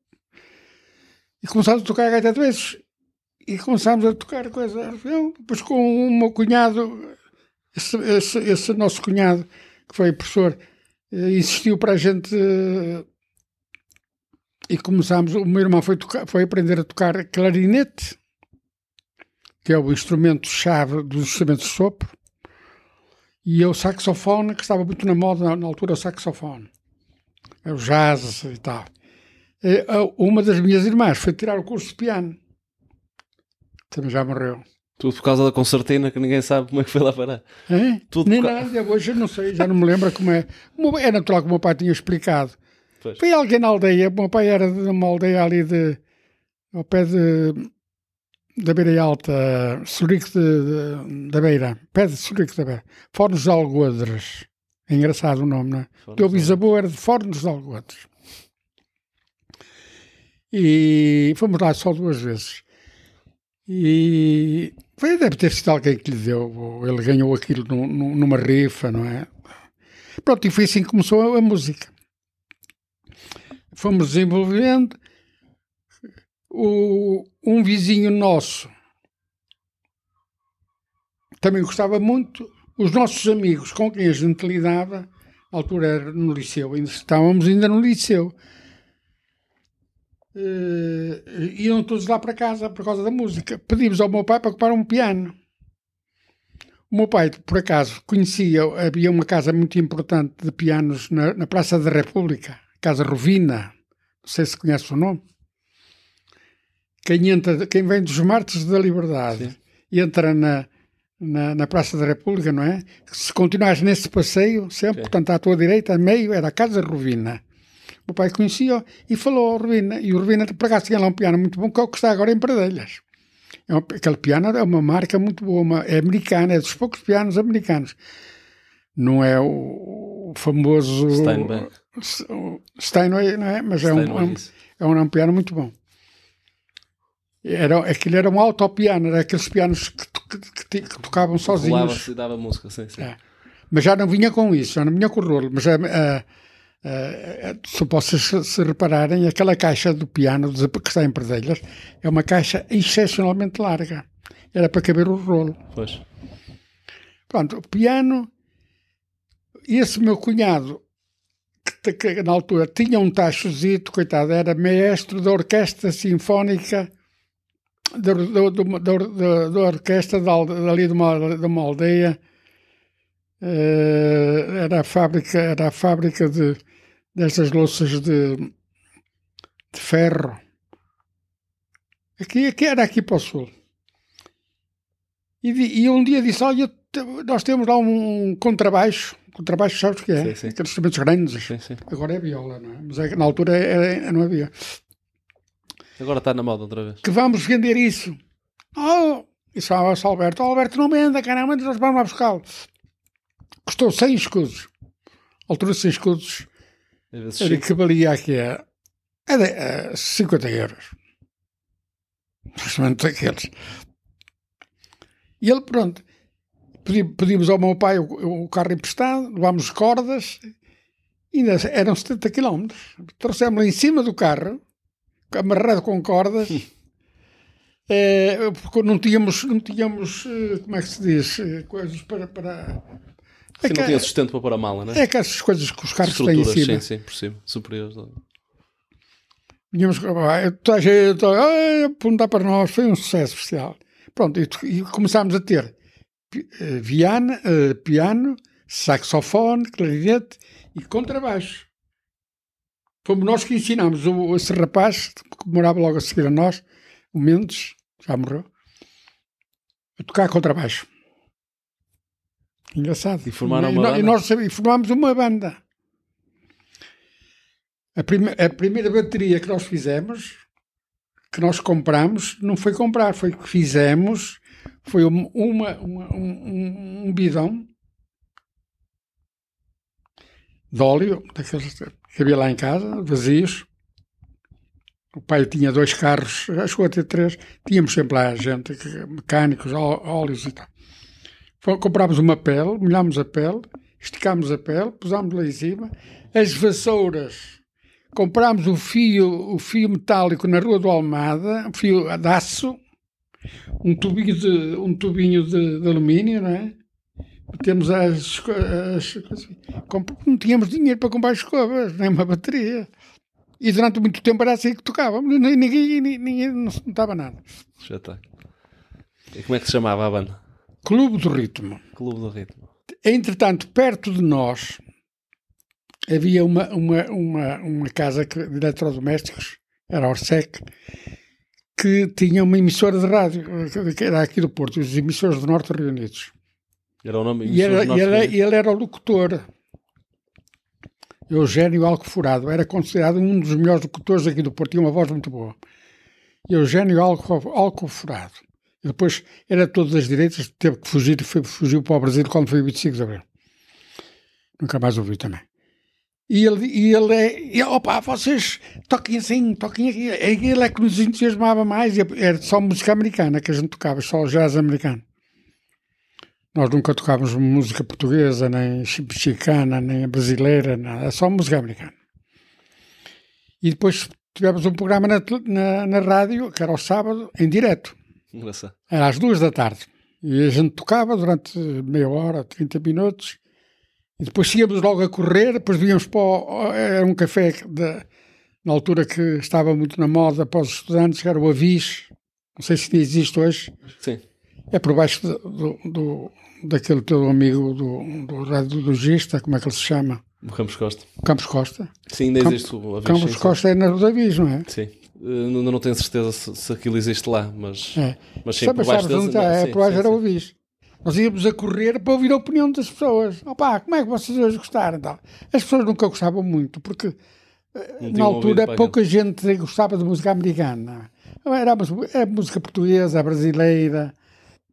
E começámos a tocar a gaita de vezes. E começámos a tocar coisa. Eu, depois com o meu cunhado, esse, esse, esse nosso cunhado, que foi professor, eh, insistiu para a gente eh, e começámos. O meu irmão foi, tocar, foi aprender a tocar clarinete, que é o instrumento-chave dos instrumentos de sopro, e eu saxofone, que estava muito na moda na, altura, o saxofone, é o jazz e tal. Uma das minhas irmãs foi tirar o curso de piano, também já morreu. Tudo por causa da concertina que ninguém sabe como é que foi lá parar. Tudo Nem por nada, hoje eu não sei, já não me lembro como é. É natural que o meu pai tinha explicado. Pois. Foi alguém na aldeia, o meu pai era de uma aldeia ali de, ao pé de, da Beira Alta, Surique de, de- da Beira, pé de Surique da Beira, Fornos de Algodres. É engraçado o nome, não é? O teu bisavô era de Fornos de Algodres. E fomos lá só duas vezes. E foi, deve ter sido alguém que lhe deu, ele ganhou aquilo num- num- numa rifa, não é? Pronto, e foi assim que começou a, a música. Fomos desenvolvendo. O, um vizinho nosso também gostava muito. Os nossos amigos com quem a gente lidava, na altura era no liceu, ainda estávamos ainda no liceu. Eh, iam todos lá para casa por causa da música. Pedimos ao meu pai para comprar um piano. O meu pai, por acaso, conhecia, havia uma casa muito importante de pianos na, na Praça da República, Casa Rovina. Não sei se conhece o nome. Quem, entra, quem vem dos Martes da Liberdade e entra na, na, na Praça da República, não é? Se continuares nesse passeio, sempre, Ok. portanto, à tua direita, a meio, era a Casa Rovina. O meu pai conhecia e falou ao Rovina. E o Rovina, por acaso, tinha lá um piano muito bom, que é o que está agora em Pradelhas. É um- aquele piano é uma marca muito boa, uma- é americana, é dos poucos pianos americanos. Não é o, o famoso Steinbeck. o Steinway, não é? Mas é um, é, Steinway, um, isso. é um, é um piano muito bom. Era, aquilo era um autopiano, era aqueles pianos que, que, que, tocavam sozinhos. Rolava-se e dava música, sim, sim. É. Mas já não vinha com isso, já não vinha com o rolo. Mas a, a, a, se vocês se, repararem, aquela caixa do piano que está em Perdelhas é uma caixa excepcionalmente larga. Era para caber o rolo. Pois. Pronto, o piano. Esse meu cunhado, que, que na altura tinha um tachozito, coitado, era maestro da Orquestra Sinfónica da, orquestra dali de uma, de uma aldeia. Eh, era a fábrica, era a fábrica de, destas louças de, de ferro. Aqui, aqui era aqui para o sul. E, e um dia disse: Olha, nós temos lá um contrabaixo. Contrabaixo, sabes o que é? Sim, sim. Aqueles instrumentos grandes. Sim. Agora é viola, não é? Mas é na altura era- não havia. Agora está na moda outra vez. Que vamos vender isso. Oh! E chamava-se Alberto. Oh, Alberto, não venda, caramba, nós vamos lá buscá-lo. Custou 100 escudos. Altura, 100 escudos era que valia aqui a, a, a 50 euros. Justamente daqueles. E ele, pronto, pedi- pedimos ao meu pai o, o carro emprestado, levámos cordas, ainda eram 70 quilómetros. Trouxemos-lo em cima do carro, amarrado com cordas, eh, porque não tínhamos, não tínhamos, eh, como é que se diz, eh, coisas para... para... Sim, que- não tinha sustento para pôr a mala, né? é que essas coisas que os carros têm em cima. sim, sim, por cima. Superiores. Ah, toda a gente ah, a perguntar para nós, foi um sucesso especial. Pronto, e, e começámos a ter pi- viana, eh, piano, saxofone, clarinete e contrabaixo. Fomos nós que ensinámos o, esse rapaz, que morava logo a seguir a nós, o Mendes, já morreu, a tocar contrabaixo. Engraçado. E formaram e, uma nó- banda? E nós formámos uma banda. A, prime- a primeira bateria que nós fizemos, que nós compramos, não foi comprar, foi que fizemos, foi uma, uma- uma- um, um- bidão de óleo, daqueles que havia lá em casa, vazios. O pai tinha dois carros, acho que ter três, tínhamos sempre lá gente, mecânicos, óleos e tal. Comprámos uma pele, molhámos a pele, esticámos a pele, pusámos lá em cima, as vassouras, comprámos o fio, o fio metálico na Rua do Almada, um fio de aço, um tubinho de, um tubinho de, de alumínio, não é? Temos as, as coisas. Comp- não tínhamos dinheiro para comprar escovas, nem uma bateria. E durante muito tempo era assim que tocávamos, ninguém, ninguém, ninguém não se notava nada. Já está. E como é que se chamava a banda? Clube do Ritmo. Clube do Ritmo. Entretanto, perto de nós havia uma, uma, uma, uma casa de eletrodomésticos, era a Orsec, que tinha uma emissora de rádio, que era aqui do Porto, os emissores do Norte reunidos. Era o nome E, era, e ele, nossos ele era o locutor. Eugênio Alcoforado. Era considerado um dos melhores locutores aqui do Porto. Tinha uma voz muito boa. Eugênio Alco, Alcoforado. E depois era todo das direitas, teve que fugir e foi, fugiu para o Brasil quando foi o 25 de Abril. Nunca mais ouvi também. E ele, e ele é, e, opa, vocês toquem assim, toquem aqui. Ele é que nos entusiasmava mais. Era só música americana que a gente tocava, só jazz americano. Nós nunca tocávamos música portuguesa, nem mexicana, nem brasileira, nada, era só música americana. E depois tivemos um programa na, na, na rádio, que era ao sábado, em direto. Engraçado. Era às duas da tarde. E a gente tocava durante meia hora, 30 minutos. E depois íamos logo a correr, depois víamos para o, Era um café da- na altura que estava muito na moda para os estudantes, que era o Avis. Não sei se existe hoje. Sim. É por baixo do, do- daquele teu amigo do, do radiologista, como é que ele se chama? O Campos Costa. Campos Costa. Sim, ainda existe o aviso. Campos sim, sim. Costa é na do Avis, não é? Sim. Eh, Ainda não tenho certeza se, se aquilo existe lá, mas, É. mas sim, Sabe, por baixo deles. onde está? É, sim, por baixo sim, era o sim. Avis. Nós íamos a correr para ouvir a opinião das pessoas. Opá, como é que vocês hoje gostaram? Tal. As pessoas nunca gostavam muito, porque Não na altura pouca gente gostava de música americana. Era, era música portuguesa, brasileira.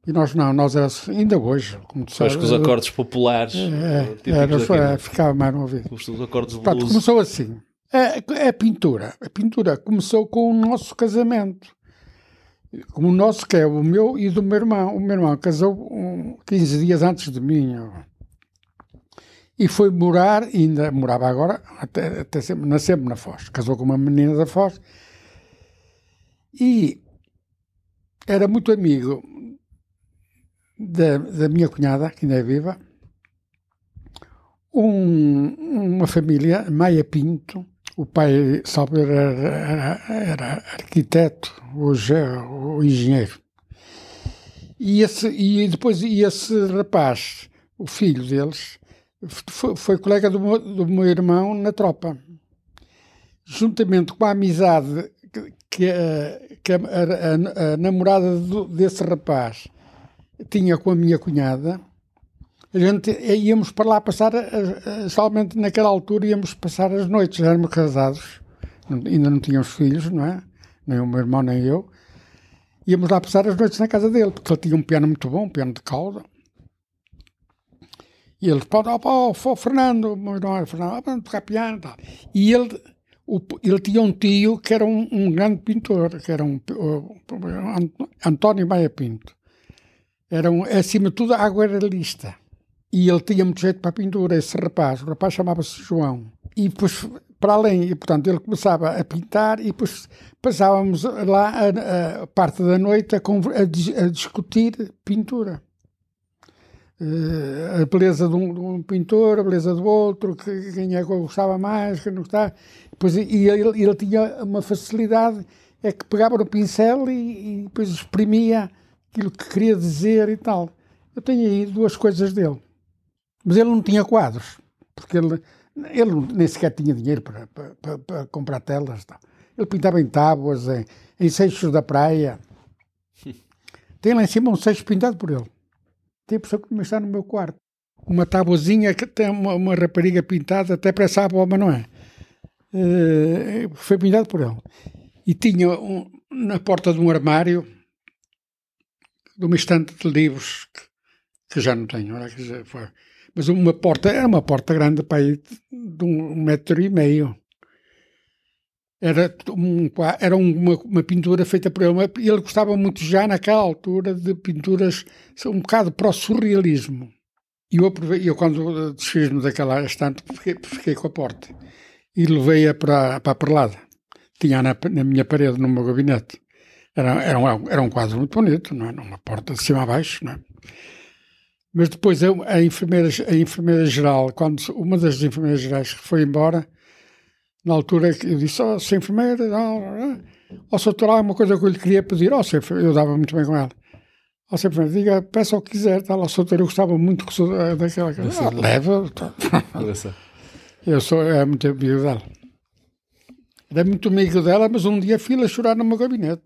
E nós não, nós era, ainda hoje, como tu aquilo. Acho sabes. que os acordes populares. é, típicos era, daqui, não é? ficava mais no ouvido. Os os acordes de Pronto, blues. começou assim. A, a pintura. A pintura começou com o nosso casamento. O nosso, que é o meu e do meu irmão. O meu irmão casou um, 15 dias antes de mim. E foi morar, ainda morava agora, até, até sempre, na- sempre na Foz. Casou com uma menina da Foz. E era muito amigo da, da minha cunhada, que ainda é viva, um- uma família, Maia Pinto, o pai, salvo erro, era, era, arquiteto, hoje é o engenheiro. E, esse, e depois e esse rapaz, o filho deles, foi, foi colega do meu, do meu irmão na tropa. Juntamente com a amizade que, que, a, que a, a- a namorada do- desse rapaz tinha com a minha cunhada, a gente íamos para lá passar, as- as- somente naquela altura íamos passar as noites, já éramos casados, ainda não tínhamos filhos, não é? Nem o meu irmão, nem eu. Íamos lá passar as noites na casa dele, porque ele tinha um piano muito bom, um piano de cauda. E ele, pá, ó, ó, Fernando, meu irmão era Fernando, ah, vamos tocar piano e tal. E ele, o- ele tinha um tio que era um, um grande pintor, que era um, o- António Maia Pinto. Era um, acima de tudo, aguarelista. E ele tinha muito jeito para a pintura, esse rapaz. O rapaz chamava-se João. E depois, para além, e portanto, ele começava a pintar e depois passávamos lá a, a parte da noite a, a a discutir pintura. Eh, a beleza de um, de um pintor, a beleza do outro, que, quem é que gostava mais, quem não gostava. Depois, e ele, ele tinha uma facilidade, é que pegava no pincel e, e depois exprimia aquilo que queria dizer e tal. Eu tenho aí duas coisas dele. Mas ele não tinha quadros, porque ele, ele nem sequer tinha dinheiro para, para, para- para comprar telas. tal. Ele pintava em tábuas, em, em seixos da praia. Tem lá em cima um seixo pintado por ele. Tem a pessoa que também está no meu quarto. Uma tabuazinha que tem uma, uma rapariga pintada, até parece a avó, mas não é. Eh, foi pintado por ele. E tinha um- na porta de um armário, de uma estante de livros, que, que já não tenho, olha mas uma porta, era uma porta grande para de um, um metro e meio. Era, um, era uma, uma pintura feita por ele. Ele gostava muito já naquela altura de pinturas um bocado para o surrealismo. E eu, eu quando desfiz-me daquela estante, fiquei, fiquei com a porta. E levei-a para, para a perlada. Tinha na, na minha parede, no meu gabinete. Era, era, um, era um quadro muito bonito, não é? Uma porta de cima a baixo, não é? Mas depois a, a enfermeira, a enfermeira geral, quando uma das enfermeiras gerais foi embora, na altura que eu disse, ó, oh, se enfermeira, ó, oh, doutor, há uma coisa que eu lhe queria pedir, ó, oh, eu dava muito bem com ela. Ó, oh, enfermeira, diga, peça o que quiser, tal, ó, doutor, eu gostava muito eh, daquela, ah, leva, tá. Eu sou, é muito amigo dela. Era muito amigo dela, mas um dia fui-la chorar no meu gabinete.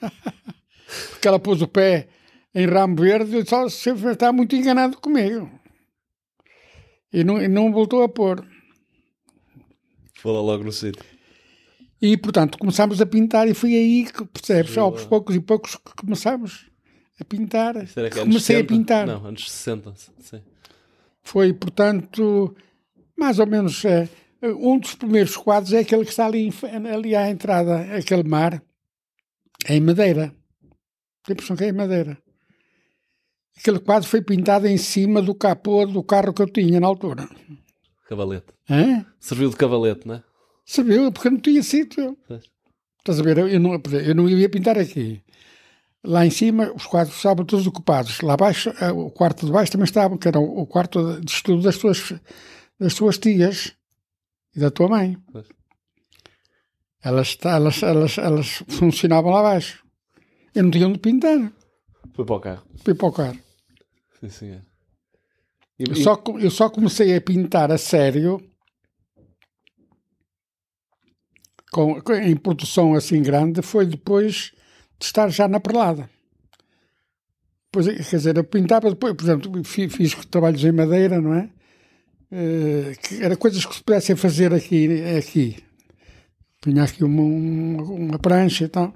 Porque ela pôs o pé em ramo verde e só sempre está muito enganado comigo. E não, e não voltou a pôr. Fala logo no sítio. E, portanto, começámos a pintar e foi aí que, percebes, Boa. aos poucos e poucos que começámos a pintar. Será que é anos Comecei 60? a pintar. Não, anos 60. Sim. Foi, portanto, mais ou menos. eh, um dos primeiros quadros é aquele que está ali, ali à entrada, aquele mar, é em madeira. Tem a impressão que é em madeira. Aquele quadro foi pintado em cima do capô do carro que eu tinha na altura. Cavalete. Hã? Serviu de cavalete, não é? Sabia? Porque não tinha sítio. Estás a ver? Eu não, eu não ia pintar aqui. Lá em cima, os quadros estavam todos ocupados. Lá abaixo, eh, o quarto de baixo também estava, que era o quarto de estudo das tuas, das tuas tias e da tua mãe. Pois. Elas, elas, elas, elas funcionavam lá abaixo. Eu não tinha onde pintar. Foi para o carro. Fui para o carro. Sim, senhor. E, Eu e- só, eu só comecei a pintar a sério com- em produção assim grande foi depois de estar já na perlada. Pois, quer dizer, eu pintava depois, por exemplo, fiz, fiz trabalhos em madeira, não é? Eh, que era coisas que se pudessem fazer aqui. aqui. Punha aqui uma, uma, prancha e tal.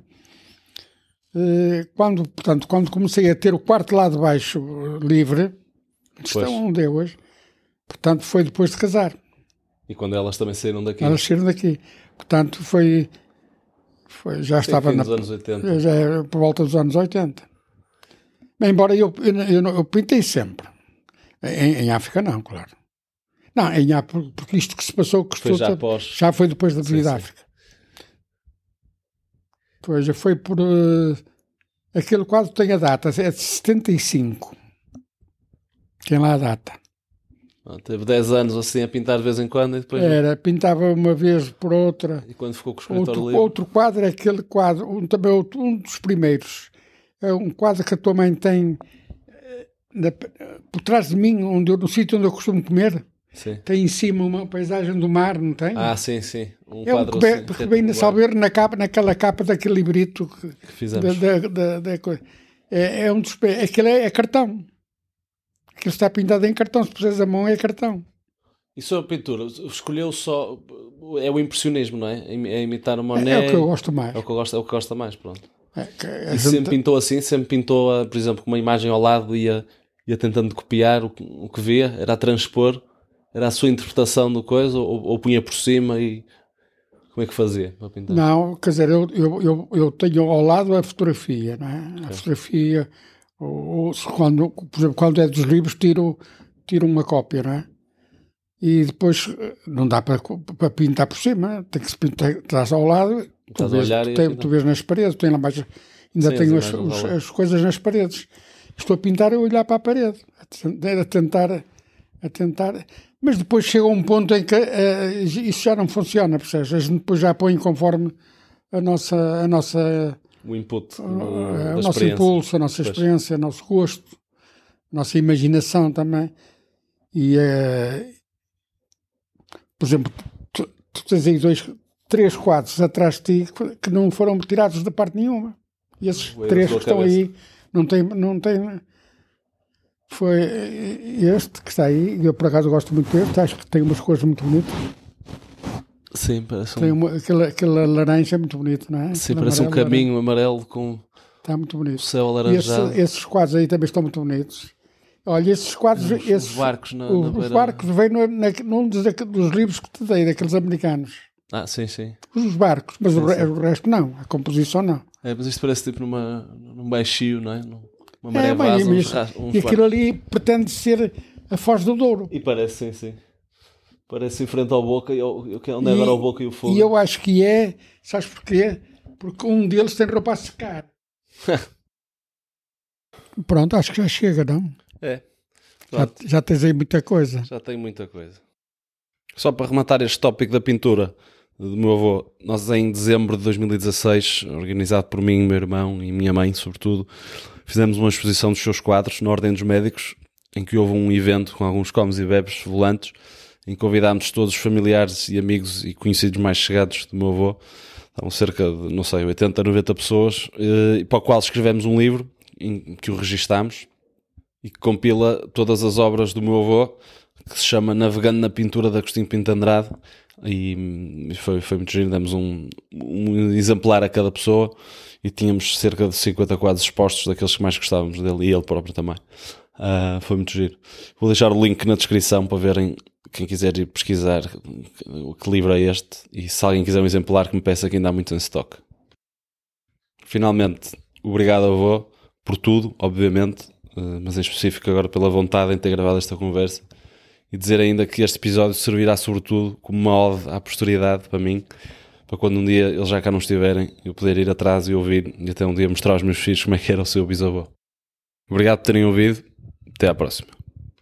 Eh, Quando, portanto, quando comecei a ter o quarto lá de baixo eh, livre, isto é Pois. um de hoje, portanto, foi depois de casar. e quando elas também saíram daqui. Elas saíram daqui. Portanto, foi. foi já Sim, estava na, dos anos 80. já era por volta dos anos 80. Bem, embora eu, eu, eu, eu pintei sempre. Em, em África, não, claro. Não, em África, porque isto que se passou, que Foi já após. já foi depois da Sim, vida sim. África. Pois, já foi por. eh, aquele quadro tem a data, é de 75. Tem lá a data. Ah, Teve 10 anos assim a pintar de vez em quando e depois. Era, pintava uma vez por outra. E quando ficou com o escritório Outro, livre. outro quadro é aquele quadro, um, também outro, um dos primeiros. É um quadro que a tua mãe tem eh, na- por trás de mim, onde eu, no sítio onde eu costumo comer. Sim. Tem em cima uma paisagem do mar, não tem? Ah, sim, sim. Um é um que vem, assim, retangular Salveiro na capa, naquela capa daquele librito que, que fizemos. da, da, da- da. É, é um dos. Aquilo é, é cartão. Aquilo está pintado em cartão. Se puseres a mão, é cartão. E sobre a pintura, escolheu só. É o impressionismo, não é? É imitar o É, Monet. é o que eu gosto mais. É o que eu gosto, é o que gosta mais, pronto. É E gente- sempre pintou assim, sempre pintou, por exemplo, com uma imagem ao lado, ia, ia tentando copiar o, que- o que via, era a transpor, era a sua interpretação do coisa, ou, ou punha por cima e. Como é que fazia para pintar? Não, quer dizer, eu, eu, eu, eu tenho ao lado a fotografia, não é? A fotografia, ou, ou quando, por exemplo, quando é dos livros, tiro, tiro uma cópia, não é? E depois eh, não dá para, para pintar por cima, tem que se pintar, estás ao lado, tu, vês, olhar tu, e tem- tu vês nas paredes, tem lá mais, ainda Sim, tenho as os- as coisas nas paredes. Estou a pintar e a olhar para a parede, a tentar, a tentar. Mas depois chega um ponto em que eh, isso já não funciona, percebes? A gente depois já põe conforme a nossa, a nossa, O input da o nosso impulso, a nossa Pois. experiência, o nosso gosto, a nossa imaginação também. E, eh, por exemplo, tu, tu tens aí dois, três quadros atrás de ti que- não foram tirados de parte nenhuma. E esses três que estão cabeça. aí não tem, não tem. Foi este que está aí, eu por acaso gosto muito deste, acho que tem umas cores muito bonitas. Sim, parece um, Tem uma, aquele, aquele laranja é muito bonito, não é? sim, Aquele parece um amarelo, caminho amarelo com. Está muito o bonito. céu E esse- alaranjado. esses quadros aí também estão muito bonitos. Olha, esses quadros, Os- os esses, barcos na- os, na os barcos vêm no, na, num dos, dos livros que te dei, daqueles americanos. Ah, sim, sim. Os barcos, mas o, Sim, re- sim. o resto não, a composição não. É, mas isto parece tipo numa, num baixio, não é? Num- Uma É, maré bem, vaza, uns, mas- uns e aquilo ali pretende ser a Foz do Douro. E parece, sim, sim. Parece em frente ao Boca, e ao, é onde é agora o Boca e o Fogo. E eu acho que é, sabes porquê? Porque um deles tem roupa a secar. Pronto, acho que já chega, não? É, Já, já tens aí muita coisa. já tem muita coisa. Só para rematar este tópico da pintura do meu avô, nós em dezembro de 2016, organizado por mim, meu irmão e minha mãe, sobretudo, fizemos uma exposição dos seus quadros na Ordem dos Médicos, em que houve um evento com alguns comes e bebes volantes, em que convidámos todos os familiares e amigos e conhecidos mais chegados do meu avô. Estavam cerca de, não sei, 80, 90 pessoas, eh, e para o qual escrevemos um livro em que o registámos e que compila todas as obras do meu avô, que se chama Navegando na Pintura de Agostinho Pinto Andrade. E foi, foi muito giro, demos um, um exemplar a cada pessoa e tínhamos cerca de 50 quadros expostos daqueles que mais gostávamos dele e ele próprio também. Ah, foi muito giro. Vou deixar o link na descrição para verem quem quiser ir pesquisar que livro é este e se alguém quiser um exemplar que me peça que ainda há muito em stock. Finalmente, obrigado avô por tudo, obviamente, eh, mas em específico agora pela vontade em ter gravado esta conversa e dizer ainda que este episódio servirá sobretudo como uma ode à posteridade para mim, para quando um dia eles já cá não estiverem, eu poder ir atrás e ouvir e até um dia mostrar aos meus filhos como é que era o seu bisavô. Obrigado por terem ouvido, até à próxima.